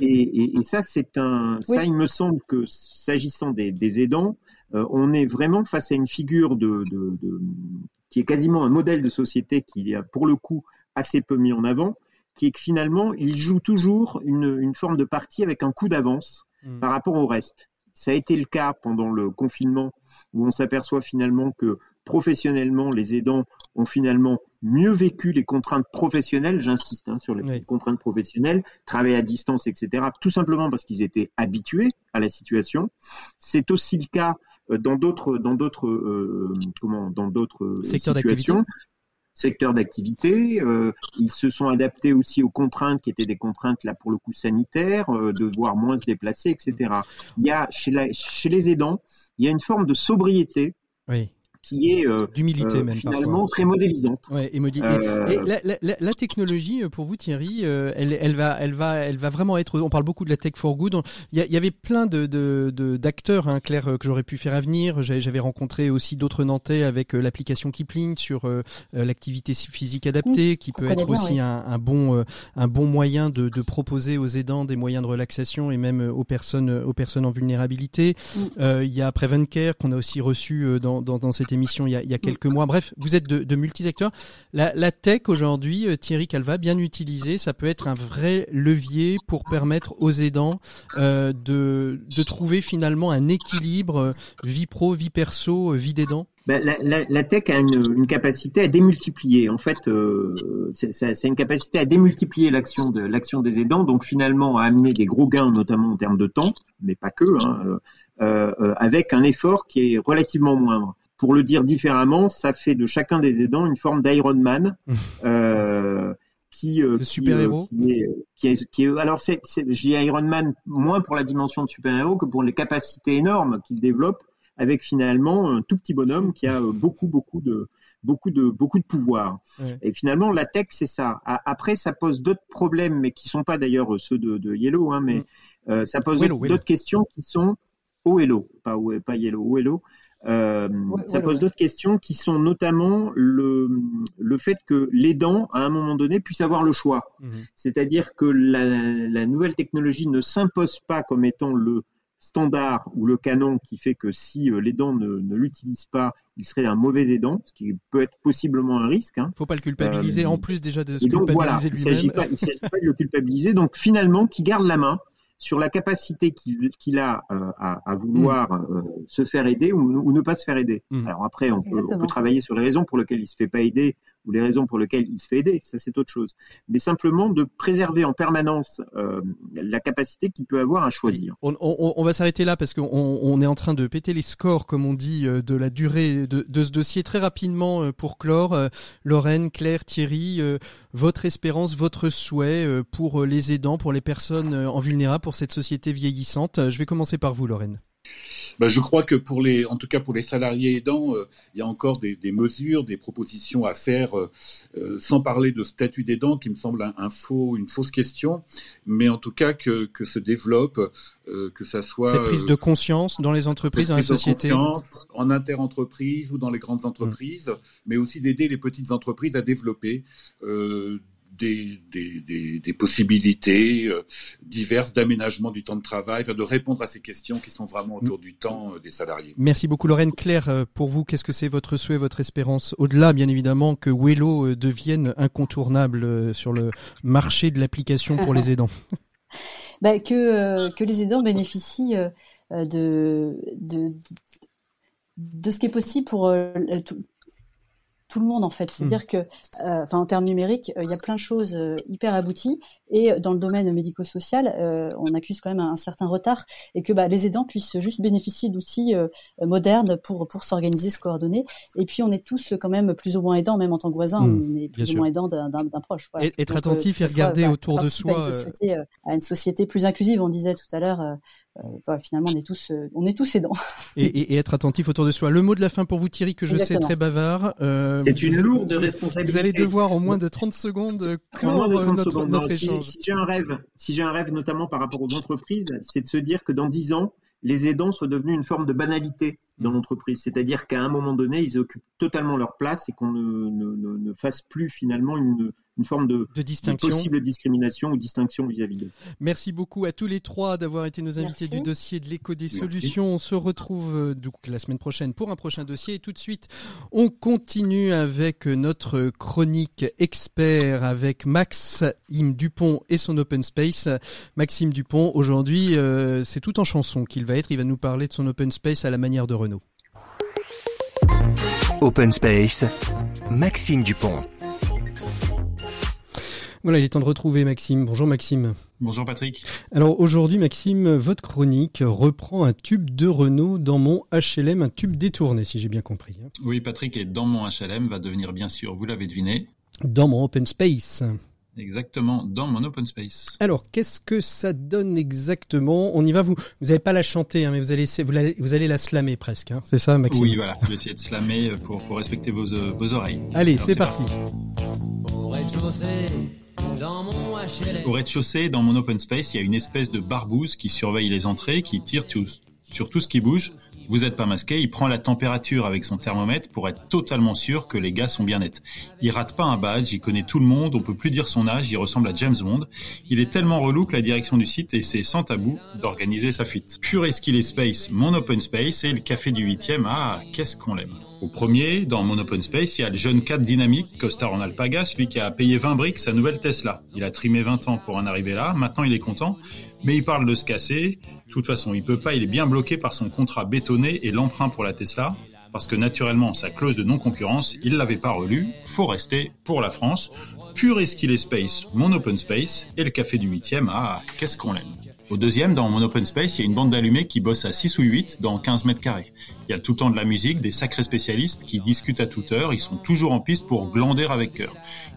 Et, ça, c'est un, ça, il me semble que s'agissant des, aidants, on est vraiment face à une figure de, qui est quasiment un modèle de société qui, pour le coup, assez peu mis en avant, qui est que finalement, il joue toujours une, forme de partie avec un coup d'avance hmm. par rapport au reste. Ça a été le cas pendant le confinement, où on s'aperçoit finalement que professionnellement, les aidants ont finalement mieux vécu les contraintes professionnelles, j'insiste hein, sur les contraintes professionnelles, travail à distance, etc., tout simplement parce qu'ils étaient habitués à la situation. C'est aussi le cas euh, dans d'autres dans d'autres euh, comment dans d'autres situations secteur d'activité. Euh, ils se sont adaptés aussi aux contraintes qui étaient des contraintes là pour le coup sanitaires, euh, de voir moins se déplacer, etc. Il y a chez, chez les aidants, il y a une forme de sobriété. Oui qui est euh, d'humilité euh, même finalement très modélisante. Ouais, et, euh, et, la, la, la, technologie pour vous Thierry, elle, elle va, elle va, elle va vraiment être. On parle beaucoup de la tech for good. Il y, y avait plein de d'acteurs, de, hein, Claire, que j'aurais pu faire à venir. J'avais rencontré aussi d'autres Nantais avec l'application Kipling sur l'activité physique adaptée, qui peut être aussi un, un, bon un bon moyen de, de, proposer aux aidants des moyens de relaxation et même aux personnes aux personnes en vulnérabilité. Mm. Il y a Prevencare qu'on a aussi reçu dans, dans, dans cette émission il y a, il y a quelques mois. Bref, vous êtes de, de multisecteurs. La, la tech aujourd'hui, euh, Thierry Calva, bien utilisée, ça peut être un vrai levier pour permettre aux aidants euh, de, de trouver finalement un équilibre euh, vie pro, vie perso, vie d'aidant. Ben, la, la, la, tech a une, une, capacité à démultiplier. En fait, euh, c'est une capacité à démultiplier l'action de l'action des aidants, donc finalement à amener des gros gains, notamment en termes de temps, mais pas que, hein, euh, avec un effort qui est relativement moindre pour le dire différemment, ça fait de chacun des aidants une forme d'Iron Man. euh, qui, euh, super héros euh, qui, est, qui, est, alors c'est j'ai Iron Man moins pour la dimension de super héros que pour les capacités énormes qu'il développe avec finalement un tout petit bonhomme qui a beaucoup beaucoup de beaucoup de beaucoup de pouvoir. Et finalement la tech c'est ça. Après ça pose d'autres problèmes mais qui sont pas d'ailleurs ceux de, de Yellow hein, mais mm. euh, ça pose d'autres questions qui sont au Hello pas pas Yellow au Hello euh, ça pose d'autres questions qui sont notamment le, le fait que l'aidant, à un moment donné, puisse avoir le choix. Mhm. C'est-à-dire que la, la, nouvelle technologie ne s'impose pas comme étant le standard ou le canon qui fait que si euh, l'aidant ne, ne l'utilise pas, il serait un mauvais aidant, ce qui peut être possiblement un risque. Hein. Faut pas le culpabiliser euh, en plus déjà de se culpabiliser voilà, lui-même. Il ne s'agit pas de le culpabiliser. Donc finalement, qui garde la main sur la capacité qu'il a euh, à, à, vouloir mm. euh, se faire aider ou, ou, ne pas se faire aider. Mm. Alors après, on peut, on peut, travailler sur les raisons pour lesquelles il se fait pas aider ou les raisons pour lesquelles il se fait aider, ça c'est autre chose. Mais simplement de préserver en permanence euh, la capacité qu'il peut avoir à choisir. On, on, on va s'arrêter là parce qu'on on est en train de péter les scores, comme on dit, euh, de la durée de, de ce dossier très rapidement euh, pour clore. Lorraine, Claire, Thierry, votre espérance, votre souhait pour les aidants, pour les personnes en vulnérable, pour cette société vieillissante. Je vais commencer par vous, Lorraine. Ben, je crois que pour les, en tout cas pour les salariés aidants, euh, il y a encore des, des, mesures, des propositions à faire, euh, euh sans parler de statut d'aidant qui me semble un, un, faux, une fausse question, mais en tout cas que, que se développe, euh, que ça soit cette prise de conscience dans les entreprises, dans la société, en interentreprise ou dans les grandes entreprises, mmh. mais aussi d'aider les petites entreprises à développer des, des, des, des possibilités euh, diverses d'aménagement du temps de travail, de répondre à ces questions qui sont vraiment autour du temps euh, des salariés. Merci beaucoup Lorraine. Claire, euh, pour vous, qu'est-ce que c'est votre souhait, votre espérance Au-delà, bien évidemment, que Wello devienne incontournable sur le marché de l'application pour les aidants? bah, que, que les aidants bénéficient de, de, de ce qui est possible pour tout le monde en fait. C'est-à-dire hmm. que, euh, enfin en termes numériques, euh, il y a plein de choses euh, hyper abouties et dans le domaine médico-social, on accuse quand même un, certain retard et que bah, les aidants puissent juste bénéficier d'outils modernes pour pour s'organiser, se coordonner. Et puis on est tous quand même plus ou moins aidants, même en tant que voisins, hmm, on est plus ou moins aidants d'un proche. Voilà. être attentif et regarder autour de soi. À une, société, plus inclusive, on disait tout à l'heure. Euh, finalement, on est tous, euh, on est tous aidants. et, et, être attentif autour de soi. Le mot de la fin pour vous, Thierry, que je sais très bavard. Euh, c'est une lourde responsabilité. Vous allez devoir en moins de 30 secondes clore notre, notre échange. Si, si j'ai un rêve, si j'ai un rêve, notamment par rapport aux entreprises, c'est de se dire que dans 10 ans, les aidants soient devenus une forme de banalité dans mm. l'entreprise. C'est-à-dire qu'à un moment donné, ils occupent totalement leur place et qu'on ne, ne, ne, fasse plus finalement une, une forme de, de distinction. possible discrimination ou distinction vis-à-vis d'eux. Merci beaucoup à tous les trois d'avoir été nos invités du dossier de l'écho des solutions. On se retrouve euh, donc la semaine prochaine pour un prochain dossier et tout de suite on continue avec notre chronique expert avec Maxime Dupont et son open space. Maxime Dupont aujourd'hui euh, c'est tout en chanson qu'il va être. Il va nous parler de son open space à la manière de Renault. Open Space, Maxime Dupont. Voilà, il est temps de retrouver Maxime. Bonjour Maxime. Bonjour Patrick. Alors aujourd'hui Maxime, votre chronique reprend un tube de Renault dans mon HLM, un tube détourné si j'ai bien compris. Hein. Oui Patrick, et dans mon HLM va devenir bien sûr, vous l'avez deviné. Dans mon open space. Exactement, dans mon open space. Alors, qu'est-ce que ça donne exactement? On y va, vous vous n'allez pas la chanter, hein, mais vous allez, vous allez, vous allez la slammer presque, hein. c'est ça Maxime? Oui, voilà, je vais essayer de slammer pour, pour respecter vos, euh, vos oreilles. Allez, c'est parti. Au rez-de-chaussée, dans mon open space, il y a une espèce de barbouze qui surveille les entrées, qui tire sur tout ce qui bouge. Vous n'êtes pas masqué, il prend la température avec son thermomètre pour être totalement sûr que les gars sont bien nets. Il rate pas un badge, il connaît tout le monde, on peut plus dire son âge, il ressemble à James Bond. Il est tellement relou que la direction du site essaie sans tabou d'organiser sa fuite. Pure Skill Space, mon open space et le café du 8 ah, qu'est-ce qu'on l'aime. Au premier, dans mon open space, il y a le jeune cadre dynamique, costard en alpaga, celui qui a payé 20 briques sa nouvelle Tesla. Il a trimé 20 ans pour en arriver là, maintenant il est content, mais il parle de se casser. De toute façon, il peut pas, il est bien bloqué par son contrat bétonné et l'emprunt pour la Tesla, parce que naturellement, sa clause de non-concurrence, il l'avait pas relue, faut rester pour la France. Pure Esquile Space, mon open space, et le café du 8 ah, qu'est-ce qu'on l'aime? Au deuxième, dans mon open space, il y a une bande d'allumés qui bosse à 6 ou 8 dans 15 mètres carrés. Il y a tout le temps de la musique, des sacrés spécialistes qui discutent à toute heure, ils sont toujours en piste pour glander avec cœur.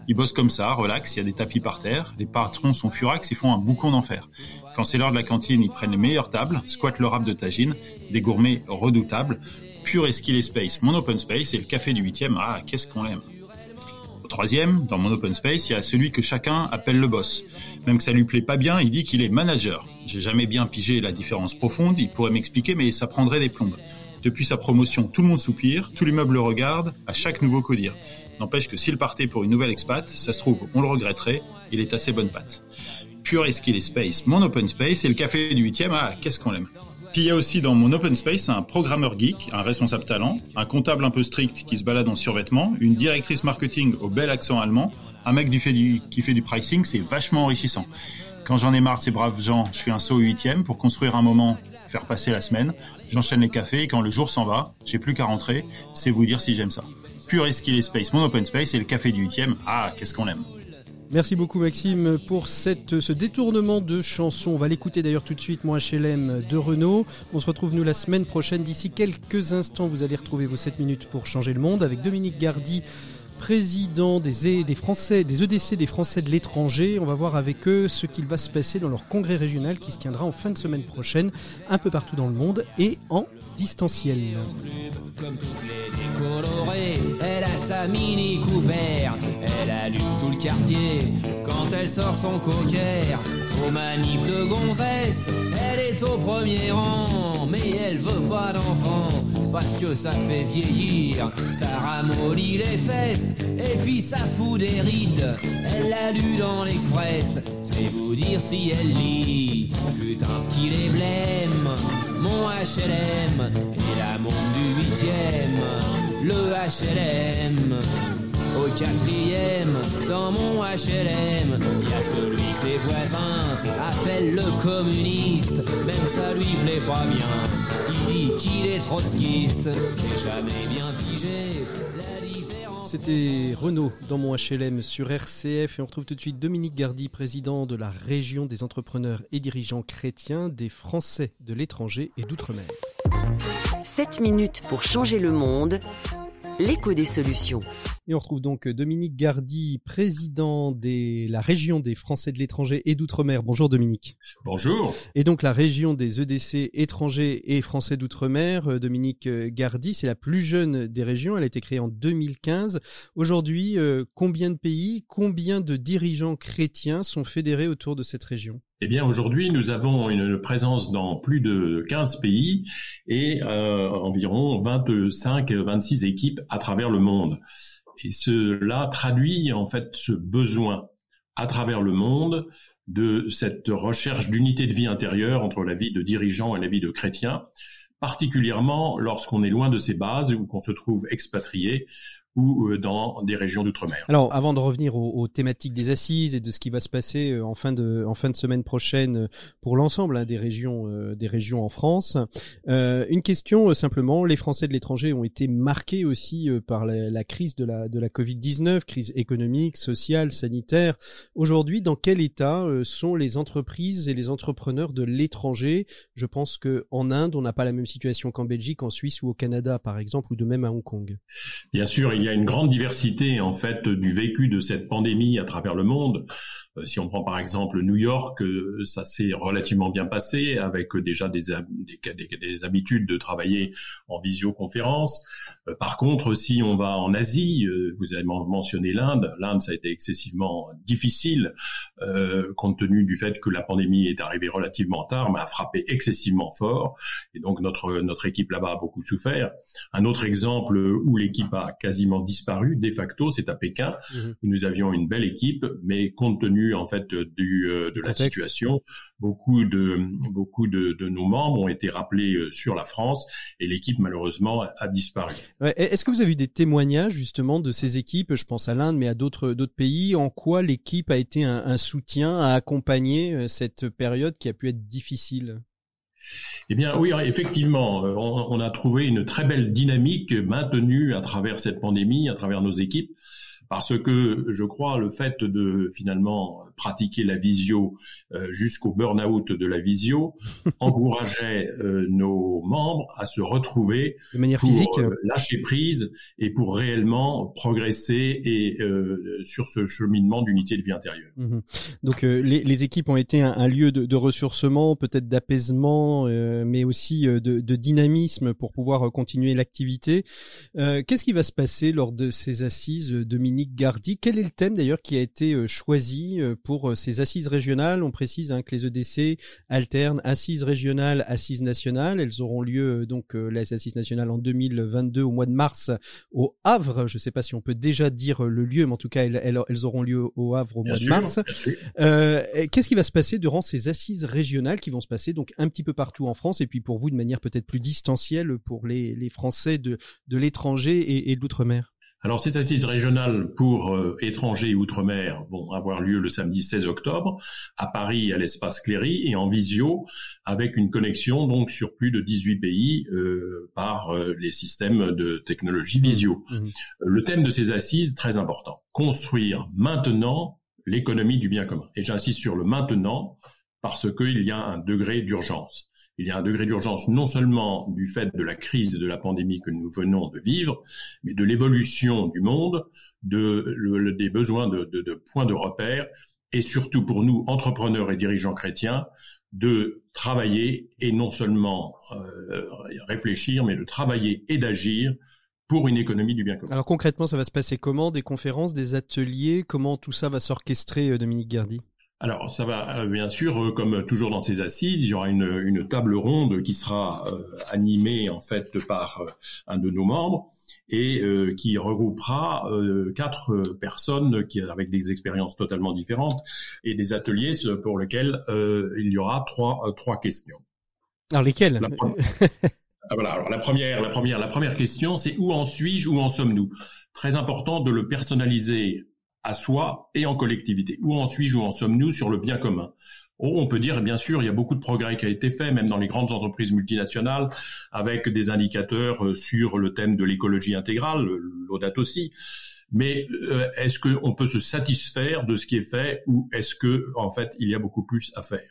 Ils bossent comme ça, relax, il y a des tapis par terre, les patrons sont furax, ils font un boucon d'enfer. Quand c'est l'heure de la cantine, ils prennent les meilleures tables, squattent le rap de tagine, des gourmets redoutables. Pure Esquile Space, mon open space, et le café du 8 ah, qu'est-ce qu'on l'aime. Troisième, dans mon open space, il y a celui que chacun appelle le boss. Même que ça lui plaît pas bien, il dit qu'il est manager. J'ai jamais bien pigé la différence profonde, il pourrait m'expliquer, mais ça prendrait des plombes. Depuis sa promotion, tout le monde soupire, tout l'immeuble le regarde, à chaque nouveau codir. N'empêche que s'il partait pour une nouvelle expat, ça se trouve, on le regretterait, il est assez bonne patte. Pure Skill Space, mon open space, et le café du 8 ah, qu'est-ce qu'on l'aime. Puis il y a aussi dans mon open space un programmeur geek, un responsable talent, un comptable un peu strict qui se balade en survêtement, une directrice marketing au bel accent allemand, un mec qui fait du pricing, c'est vachement enrichissant. Quand j'en ai marre de ces braves gens, je fais un saut au huitième pour construire un moment, faire passer la semaine. J'enchaîne les cafés et quand le jour s'en va, j'ai plus qu'à rentrer. C'est vous dire si j'aime ça. pur Esquile Space, mon open space et le café du 8 Ah, qu'est-ce qu'on l'aime. Merci beaucoup Maxime pour cette, ce détournement de chanson. On va l'écouter d'ailleurs tout de suite, moi HLM de Renault. On se retrouve nous la semaine prochaine. D'ici quelques instants, vous allez retrouver vos 7 minutes pour changer le monde avec Dominique Gardy président des, des Français, des EDC des Français de l'étranger. On va voir avec eux ce qu'il va se passer dans leur congrès régional qui se tiendra en fin de semaine prochaine, un peu partout dans le monde et en distanciel. Elle a sa mini Cooper, elle allume tout le quartier quand elle sort son cocker. Au manif de gonzesse, elle est au premier rang, mais elle veut pas d'enfant parce que ça fait vieillir, ça ramollit les fesses et puis ça fout des rides. Elle l'a lu dans l'Express, c'est vous dire si elle lit. Putain, ce qu'il est blême, mon HLM et la monde du huitième, le HLM. Au quatrième, dans mon HLM, il y a celui que les voisins appellent le communiste, même ça lui plaît pas bien. Il dit qu'il est trotskiste, j'ai jamais bien pigé la différence. C'était Renault dans mon HLM sur RCF et on retrouve tout de suite Dominique Gardy, président de la région des entrepreneurs et dirigeants chrétiens des Français de l'étranger et d'outre-mer. 7 minutes pour changer le monde. L'écho des solutions. Et on retrouve donc Dominique Gardy, président de la région des Français de l'étranger et d'outre-mer. Bonjour Dominique. Bonjour. Et donc la région des EDC étrangers et français d'outre-mer, euh, Dominique Gardy, c'est la plus jeune des régions. Elle a été créée en 2015. Aujourd'hui, euh, combien de pays, combien de dirigeants chrétiens sont fédérés autour de cette région? Eh bien, aujourd'hui, nous avons une présence dans plus de 15 pays et euh, environ 25-26 équipes à travers le monde. Et cela traduit en fait ce besoin à travers le monde de cette recherche d'unité de vie intérieure entre la vie de dirigeant et la vie de chrétien, particulièrement lorsqu'on est loin de ses bases ou qu'on se trouve expatrié ou euh, dans des régions d'outre-mer. Alors, avant de revenir aux, aux, thématiques des assises et de ce qui va se passer euh, en fin de en fin de semaine prochaine euh, pour l'ensemble hein, des régions euh, des régions en France, euh, une question simplement les Français de l'étranger ont été marqués aussi par la, la, crise de la de la Covid 19, crise économique, sociale, sanitaire. Aujourd'hui, dans quel état sont les entreprises et les entrepreneurs de l'étranger? Je pense que en Inde, on n'a pas la même situation qu'en Belgique, en Suisse ou au Canada, par exemple, ou de même à Hong Kong. Bien sûr, il y a une grande diversité en fait du vécu de cette pandémie à travers le monde. Euh, si on prend par exemple New York, euh, ça s'est relativement bien passé avec déjà des, des, des, habitudes de travailler en visioconférence. Euh, par contre, si on va en Asie, vous avez mentionné l'Inde, l'Inde ça a été excessivement difficile euh, compte tenu du fait que la pandémie est arrivée relativement tard, mais a frappé excessivement fort. Et donc notre notre équipe là-bas a beaucoup souffert. Un autre exemple où l'équipe a quasiment disparu de facto, c'est à Pékin, mmh. où nous avions une belle équipe, mais compte tenu en fait du, euh, de la situation. Beaucoup de beaucoup de, de, nos membres ont été rappelés euh, sur la France et l'équipe malheureusement a disparu. Ouais, Est-ce que vous avez eu des témoignages justement de ces équipes Je pense à l'Inde, mais à d'autres d'autres pays. En quoi l'équipe a été un, un soutien à accompagner euh, cette période qui a pu être difficile? Eh bien, oui, effectivement, on, a trouvé une très belle dynamique maintenue à travers cette pandémie, à travers nos équipes parce que je crois le fait de finalement pratiquer la visio euh, jusqu'au burn-out de la visio encourageait euh, nos membres à se retrouver de manière pour, physique, euh, lâcher prise et pour réellement progresser et sur ce cheminement d'unité de vie intérieure. Mmh. Donc les, les, équipes ont été un, un lieu de, de ressourcement, peut-être d'apaisement, mais aussi de, de, dynamisme pour pouvoir continuer l'activité. Qu'est-ce qui va se passer lors de ces assises, Dominique Gardy? Quel est le thème d'ailleurs qui a été choisi pour ces assises régionales. On précise hein, que les EDC alternent assises régionales, assises nationales. Elles auront lieu donc euh, les assises nationales en 2022 au mois de mars au Havre. Je ne sais pas si on peut déjà dire le lieu, mais en tout cas elles, elles, elles auront lieu au Havre au bien mois sûr, de mars. Euh, Qu'est-ce qui va se passer durant ces assises régionales qui vont se passer donc un petit peu partout en France et puis pour vous de manière peut-être plus distancielle pour les, les Français de, de l'étranger et, et de l'outre-mer? Alors ces assises régionales pour euh, étrangers et outre-mer vont avoir lieu le samedi 16 octobre à Paris à l'espace Cléry et en visio avec une connexion donc sur plus de 18 pays euh, par euh, les systèmes de technologie visio. Mmh. Le thème de ces assises très important construire maintenant l'économie du bien commun. Et j'insiste sur le maintenant parce qu'il y a un degré d'urgence. Il y a un degré d'urgence non seulement du fait de la crise de la pandémie que nous venons de vivre, mais de l'évolution du monde, des besoins de points de repère, et surtout pour nous, entrepreneurs et dirigeants chrétiens, de travailler et non seulement euh, réfléchir, mais de travailler et d'agir pour une économie du bien commun. Alors concrètement, ça va se passer comment? Des conférences, des ateliers? Comment tout ça va s'orchestrer, euh, Dominique Gardy? Alors, ça va, euh, bien sûr, euh, comme toujours dans ces assises, il y aura une, une table ronde qui sera euh, animée en fait par euh, un de nos membres et euh, qui regroupera euh, quatre personnes qui avec des expériences totalement différentes et des ateliers pour lesquels euh, il y aura trois trois questions. Alors La pre- Ah, voilà, alors la première, la première, la première question, c'est où en suis-je, où en sommes-nous? Très important de le personnaliser à soi et en collectivité. Où en suis-je, où en sommes-nous sur le bien commun? Oh, on peut dire, bien sûr, il y a beaucoup de progrès qui a été fait, même dans les grandes entreprises multinationales, avec des indicateurs euh, sur le thème de l'écologie intégrale, l'ODAT aussi. Mais euh, est-ce qu'on peut se satisfaire de ce qui est fait ou est-ce que, en fait, il y a beaucoup plus à faire?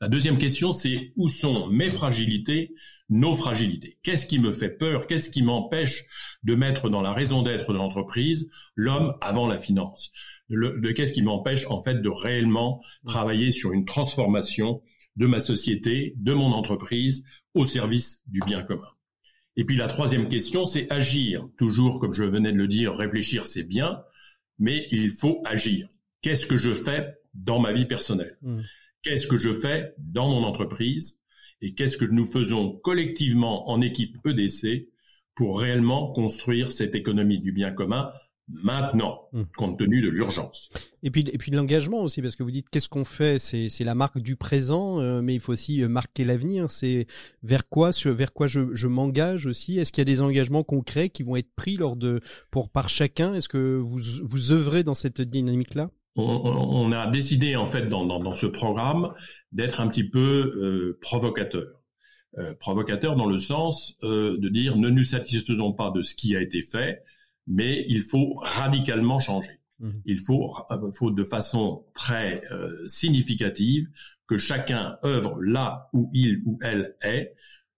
La deuxième question, c'est où sont mes fragilités, nos fragilités Qu'est-ce qui me fait peur? Qu'est-ce qui m'empêche de mettre dans la raison d'être de l'entreprise l'homme avant la finance? Le, de qu'est-ce qui m'empêche en fait de réellement travailler sur une transformation de ma société, de mon entreprise au service du bien commun? Et puis la troisième question, c'est agir. Toujours, comme je venais de le dire, réfléchir, c'est bien, mais il faut agir. Qu'est-ce que je fais dans ma vie personnelle? Mmh. Qu'est-ce que je fais dans mon entreprise? Et qu'est-ce que nous faisons collectivement en équipe EDC pour réellement construire cette économie du bien commun maintenant, Mmh. compte tenu de l'urgence? Et puis, et puis de l'engagement aussi, parce que vous dites qu'est-ce qu'on fait, c'est c'est la marque du présent, euh, mais il faut aussi euh, marquer l'avenir. C'est vers quoi, vers quoi je, je m'engage aussi? Est-ce qu'il y a des engagements concrets qui vont être pris lors de, pour par chacun? Est-ce que vous vous œuvrez dans cette dynamique-là? On, on- on a décidé en fait dans, dans, dans ce programme d'être un petit peu euh, provocateur. Euh, provocateur dans le sens euh, de dire ne nous satisfaisons pas de ce qui a été fait, mais il faut radicalement changer. Mhm. Il faut, faut de façon très euh, significative que chacun œuvre là où il ou elle est,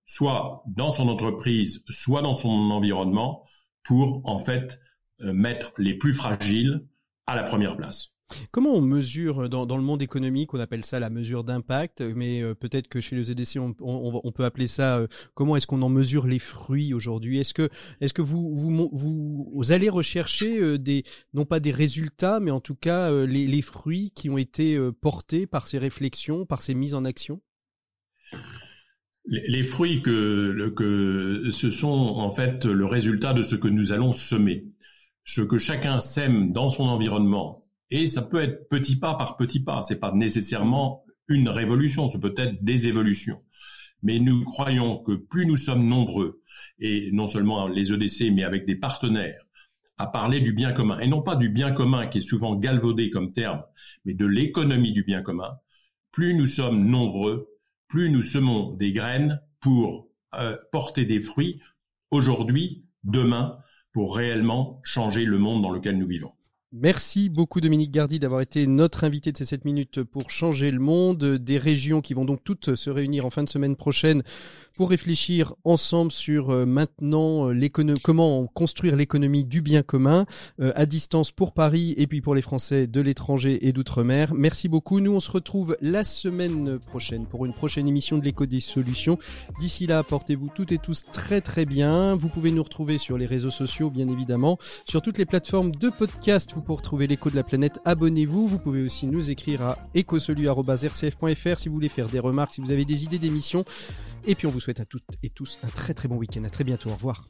soit dans son entreprise, soit dans son environnement, pour en fait euh, mettre les plus fragiles à la première place. Comment on mesure euh, dans, le monde économique, on appelle ça la mesure d'impact, mais euh, peut-être que chez les EDC, on, peut appeler ça euh, comment est-ce qu'on en mesure les fruits aujourd'hui? Est-ce que, vous, allez rechercher euh, non pas des résultats, mais en tout cas euh, les, fruits qui ont été euh, portés par ces réflexions, par ces mises en action? Les, fruits le- que ce sont en fait le résultat de ce que nous allons semer. Ce que chacun sème dans son environnement, et ça peut être petit pas par petit pas, c'est pas nécessairement une révolution, c'est peut-être des évolutions. Mais nous croyons que plus nous sommes nombreux, et non seulement les EDC, mais avec des partenaires, à parler du bien commun, et non pas du bien commun qui est souvent galvaudé comme terme, mais de l'économie du bien commun, plus nous sommes nombreux, plus nous semons des graines pour euh, porter des fruits aujourd'hui, demain, pour réellement changer le monde dans lequel nous vivons. Merci beaucoup Dominique Gardy d'avoir été notre invité de ces 7 minutes pour changer le monde. Des régions qui vont donc toutes se réunir en fin de semaine prochaine pour réfléchir ensemble sur euh, maintenant euh, comment construire l'économie du bien commun euh, à distance pour Paris et puis pour les Français de l'étranger et d'outre-mer. Merci beaucoup. Nous on se retrouve la semaine prochaine pour une prochaine émission de l'écho des solutions. D'ici là, portez-vous toutes et tous très très bien. Vous pouvez nous retrouver sur les réseaux sociaux bien évidemment, sur toutes les plateformes de podcast. Pour trouver l'écho de la planète, abonnez-vous. Vous pouvez aussi nous écrire à écosolu.rcf.fr si vous voulez faire des remarques, si vous avez des idées d'émissions. Et puis on vous souhaite à toutes et tous un très très bon week-end. À très bientôt. Au revoir.